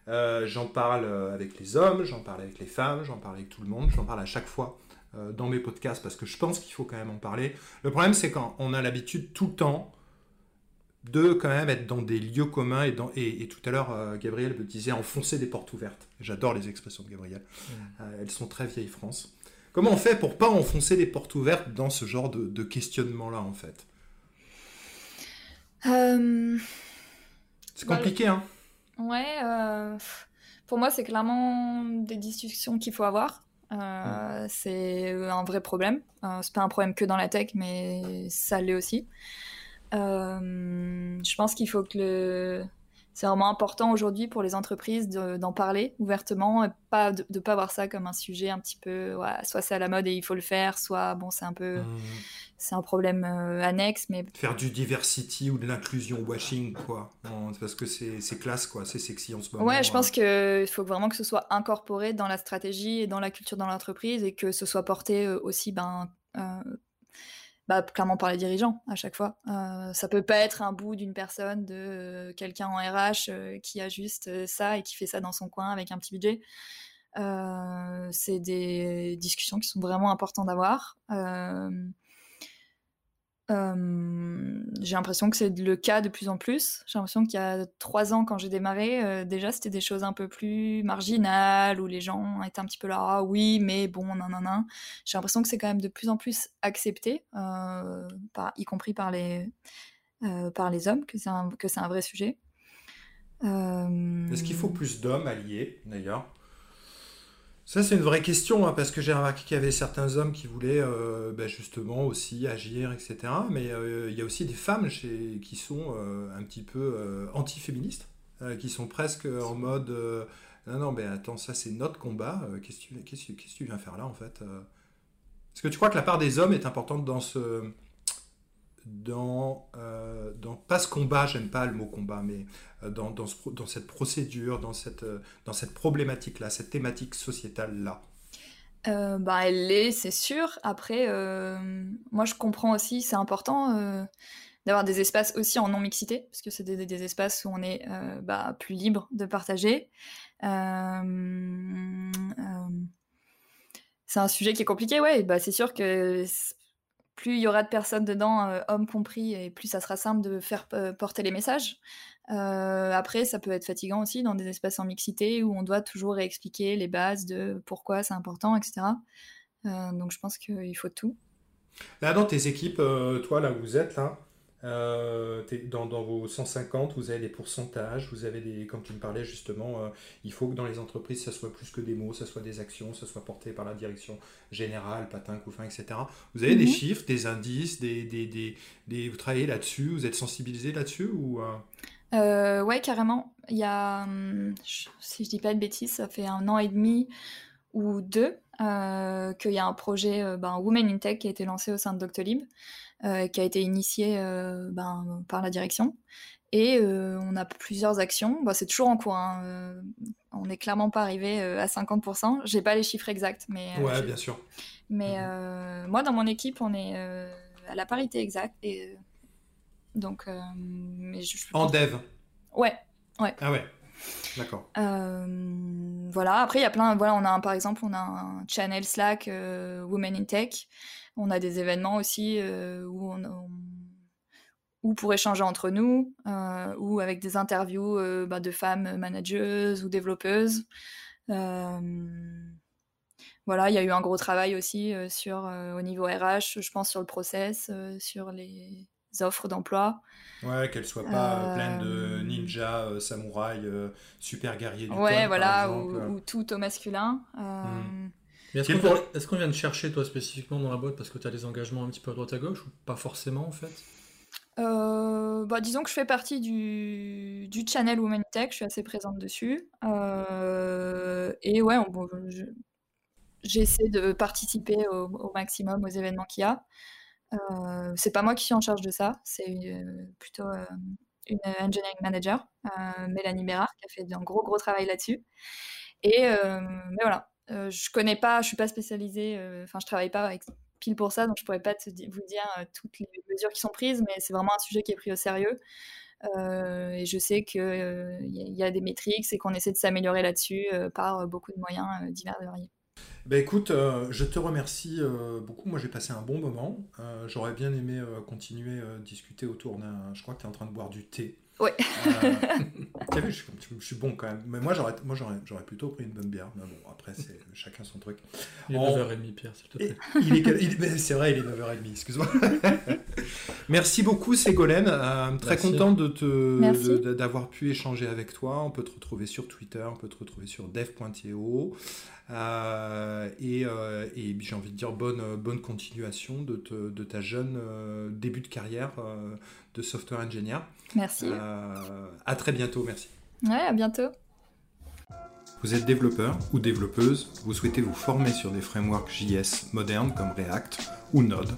B: Euh, j'en parle avec les hommes, j'en parle avec les femmes, j'en parle avec tout le monde, j'en parle à chaque fois euh, dans mes podcasts parce que je pense qu'il faut quand même en parler. Le problème, c'est quand on a l'habitude tout le temps de quand même être dans des lieux communs et, dans, et, tout à l'heure, euh, Gabriel me disait enfoncer des portes ouvertes. J'adore les expressions de Gabriel. Euh, elles sont très vieilles France. Comment on fait pour pas enfoncer les portes ouvertes dans ce genre de, questionnement-là, en fait?
C: Euh,
B: C'est compliqué, hein
C: Ouais, pour moi, c'est clairement des discussions qu'il faut avoir. Euh, c'est un vrai problème. c'est pas un problème que dans la tech, mais ça l'est aussi. je pense qu'il faut que le c'est vraiment important aujourd'hui pour les entreprises d'en parler ouvertement, et pas de ne pas voir ça comme un sujet un petit peu, soit c'est à la mode et il faut le faire, soit bon c'est un peu, mmh. c'est un problème euh, annexe, mais
B: faire du diversity ou de l'inclusion washing quoi, parce que c'est classe quoi, c'est sexy en ce moment.
C: Ouais, je pense qu'il faut vraiment que ce soit incorporé dans la stratégie et dans la culture dans l'entreprise et que ce soit porté euh, aussi ben euh, bah, clairement par les dirigeants à chaque fois. Euh, ça peut pas être un bout d'une personne, de euh, quelqu'un en RH euh, qui a juste euh, ça et qui fait ça dans son coin avec un petit budget. c'est des discussions qui sont vraiment importantes d'avoir. Euh, j'ai l'impression que c'est le cas de plus en plus. J'ai l'impression qu'il y a trois ans, quand j'ai démarré, euh, déjà c'était des choses un peu plus marginales où les gens étaient un petit peu là, ah oui, mais bon, nan, nan, nan. J'ai l'impression que c'est quand même de plus en plus accepté, euh, y compris par les, par les hommes, que c'est un, un, vrai sujet.
B: Est-ce qu'il faut plus d'hommes alliés, d'ailleurs? Ça, c'est une vraie question, hein, parce que j'ai remarqué qu'il y avait certains hommes qui voulaient euh, ben, justement aussi agir, etc. Mais euh, il y a aussi des femmes qui sont euh, un petit peu anti-féministes, qui sont presque en mode Non, non, mais attends, ça c'est notre combat, qu'est-ce que tu viens faire là en fait Est-ce que tu crois que la part des hommes est importante dans ce, dans, euh, dans pas ce combat, j'aime pas le mot combat, mais euh, dans, dans, dans, cette procédure, dans cette, euh, dans cette problématique-là, cette thématique sociétale-là
C: bah, Elle l'est, c'est sûr. Après, moi je comprends aussi, c'est important d'avoir des espaces aussi en non-mixité, parce que c'est des, des, espaces où on est bah, plus libre de partager. c'est un sujet qui est compliqué, ouais. Bah, c'est sûr que plus il y aura de personnes dedans, euh, hommes compris, et plus ça sera simple de faire euh, porter les messages. Euh, après, ça peut être fatigant aussi dans des espaces en mixité où on doit toujours expliquer les bases de pourquoi c'est important, etc. donc je pense qu'il faut tout.
B: Là, dans tes équipes, toi, là où vous êtes, là, euh, dans, vos 150, vous avez des pourcentages, vous avez des, comme tu me parlais justement, euh, il faut que dans les entreprises, ça soit plus que des mots, ça soit des actions, ça soit porté par la direction générale, patin, couffin, etc. Vous avez des mhm. chiffres, des indices, des, des, des, vous travaillez là-dessus, vous êtes sensibilisé là-dessus ou
C: euh... ouais, carrément. Il y a, hum, si je dis pas de bêtises, ça fait un an et demi ou deux qu'il y a un projet ben, Women in Tech qui a été lancé au sein de Doctolib, euh, qui a été initié ben, par la direction. Et on a plusieurs actions. c'est toujours en cours. Hein. on n'est clairement pas arrivé à 50%. J'ai pas les chiffres exacts, mais.
B: ouais, bien sûr.
C: Mais mhm. moi, dans mon équipe, on est à la parité exacte. Et donc, mais
B: je, en dev.
C: Ouais, ouais.
B: Ah ouais. D'accord.
C: Euh, voilà. Après, il y a plein. Voilà, on a par exemple, on a un channel Slack euh, Women in Tech. On a des événements aussi euh, où on, ou pour échanger entre nous, ou avec des interviews bah, de femmes manageuses ou développeuses. voilà, il y a eu un gros travail aussi sur au niveau RH, je pense sur le process, sur les offres d'emploi.
B: Ouais, qu'elles soient pas euh, pleines de ninjas, euh, samouraïs, euh, super guerriers du
C: Ouais, voilà, ou, tout au masculin. Hmm.
D: Est-ce qu'on vient de chercher, toi, spécifiquement dans la boîte parce que tu as des engagements un petit peu à droite à gauche ou pas forcément, en fait?
C: Bah, disons que je fais partie du, du channel Women Tech, je suis assez présente dessus. et ouais, j'essaie de participer au, au, maximum aux événements qu'il y a. Euh, c'est pas moi qui suis en charge de ça, c'est euh, plutôt euh, une engineering manager, Mélanie Bérard, qui a fait un gros gros travail là-dessus. Et mais voilà, je connais pas, je suis pas spécialisée, enfin je travaille pas avec pile pour ça, donc je pourrais pas te, vous dire toutes les mesures qui sont prises, mais c'est vraiment un sujet qui est pris au sérieux. et je sais qu'il il y, a des métriques et qu'on essaie de s'améliorer là-dessus par beaucoup de moyens divers et variés.
B: Ben écoute, euh, je te remercie euh, beaucoup. Moi, j'ai passé un bon moment. Euh, j'aurais bien aimé continuer à discuter autour d'un. Je crois que tu es en train de boire du thé.
C: Oui.
B: T'as vu, je, je, suis bon quand même. Mais moi, j'aurais, moi, j'aurais, j'aurais plutôt pris une bonne bière. Mais bon, après, c'est chacun son truc.
D: Il est 9h30, Pierre, s'il te plaît.
B: Il est, c'est vrai, il est 9h30, excuse-moi. Merci beaucoup, Ségolène. Euh, très content de te, d'avoir pu échanger avec toi. On peut te retrouver sur Twitter, on peut te retrouver sur dev.io. Euh, et, euh, et j'ai envie de dire bonne, bonne continuation de, de ta jeune début de carrière de software engineer.
C: Merci.
B: à très bientôt, merci.
C: Ouais, à bientôt.
B: Vous êtes développeur ou développeuse, vous souhaitez vous former sur des frameworks JS modernes comme React ou Node,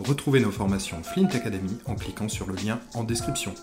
B: retrouvez nos formations Flint Academy en cliquant sur le lien en description.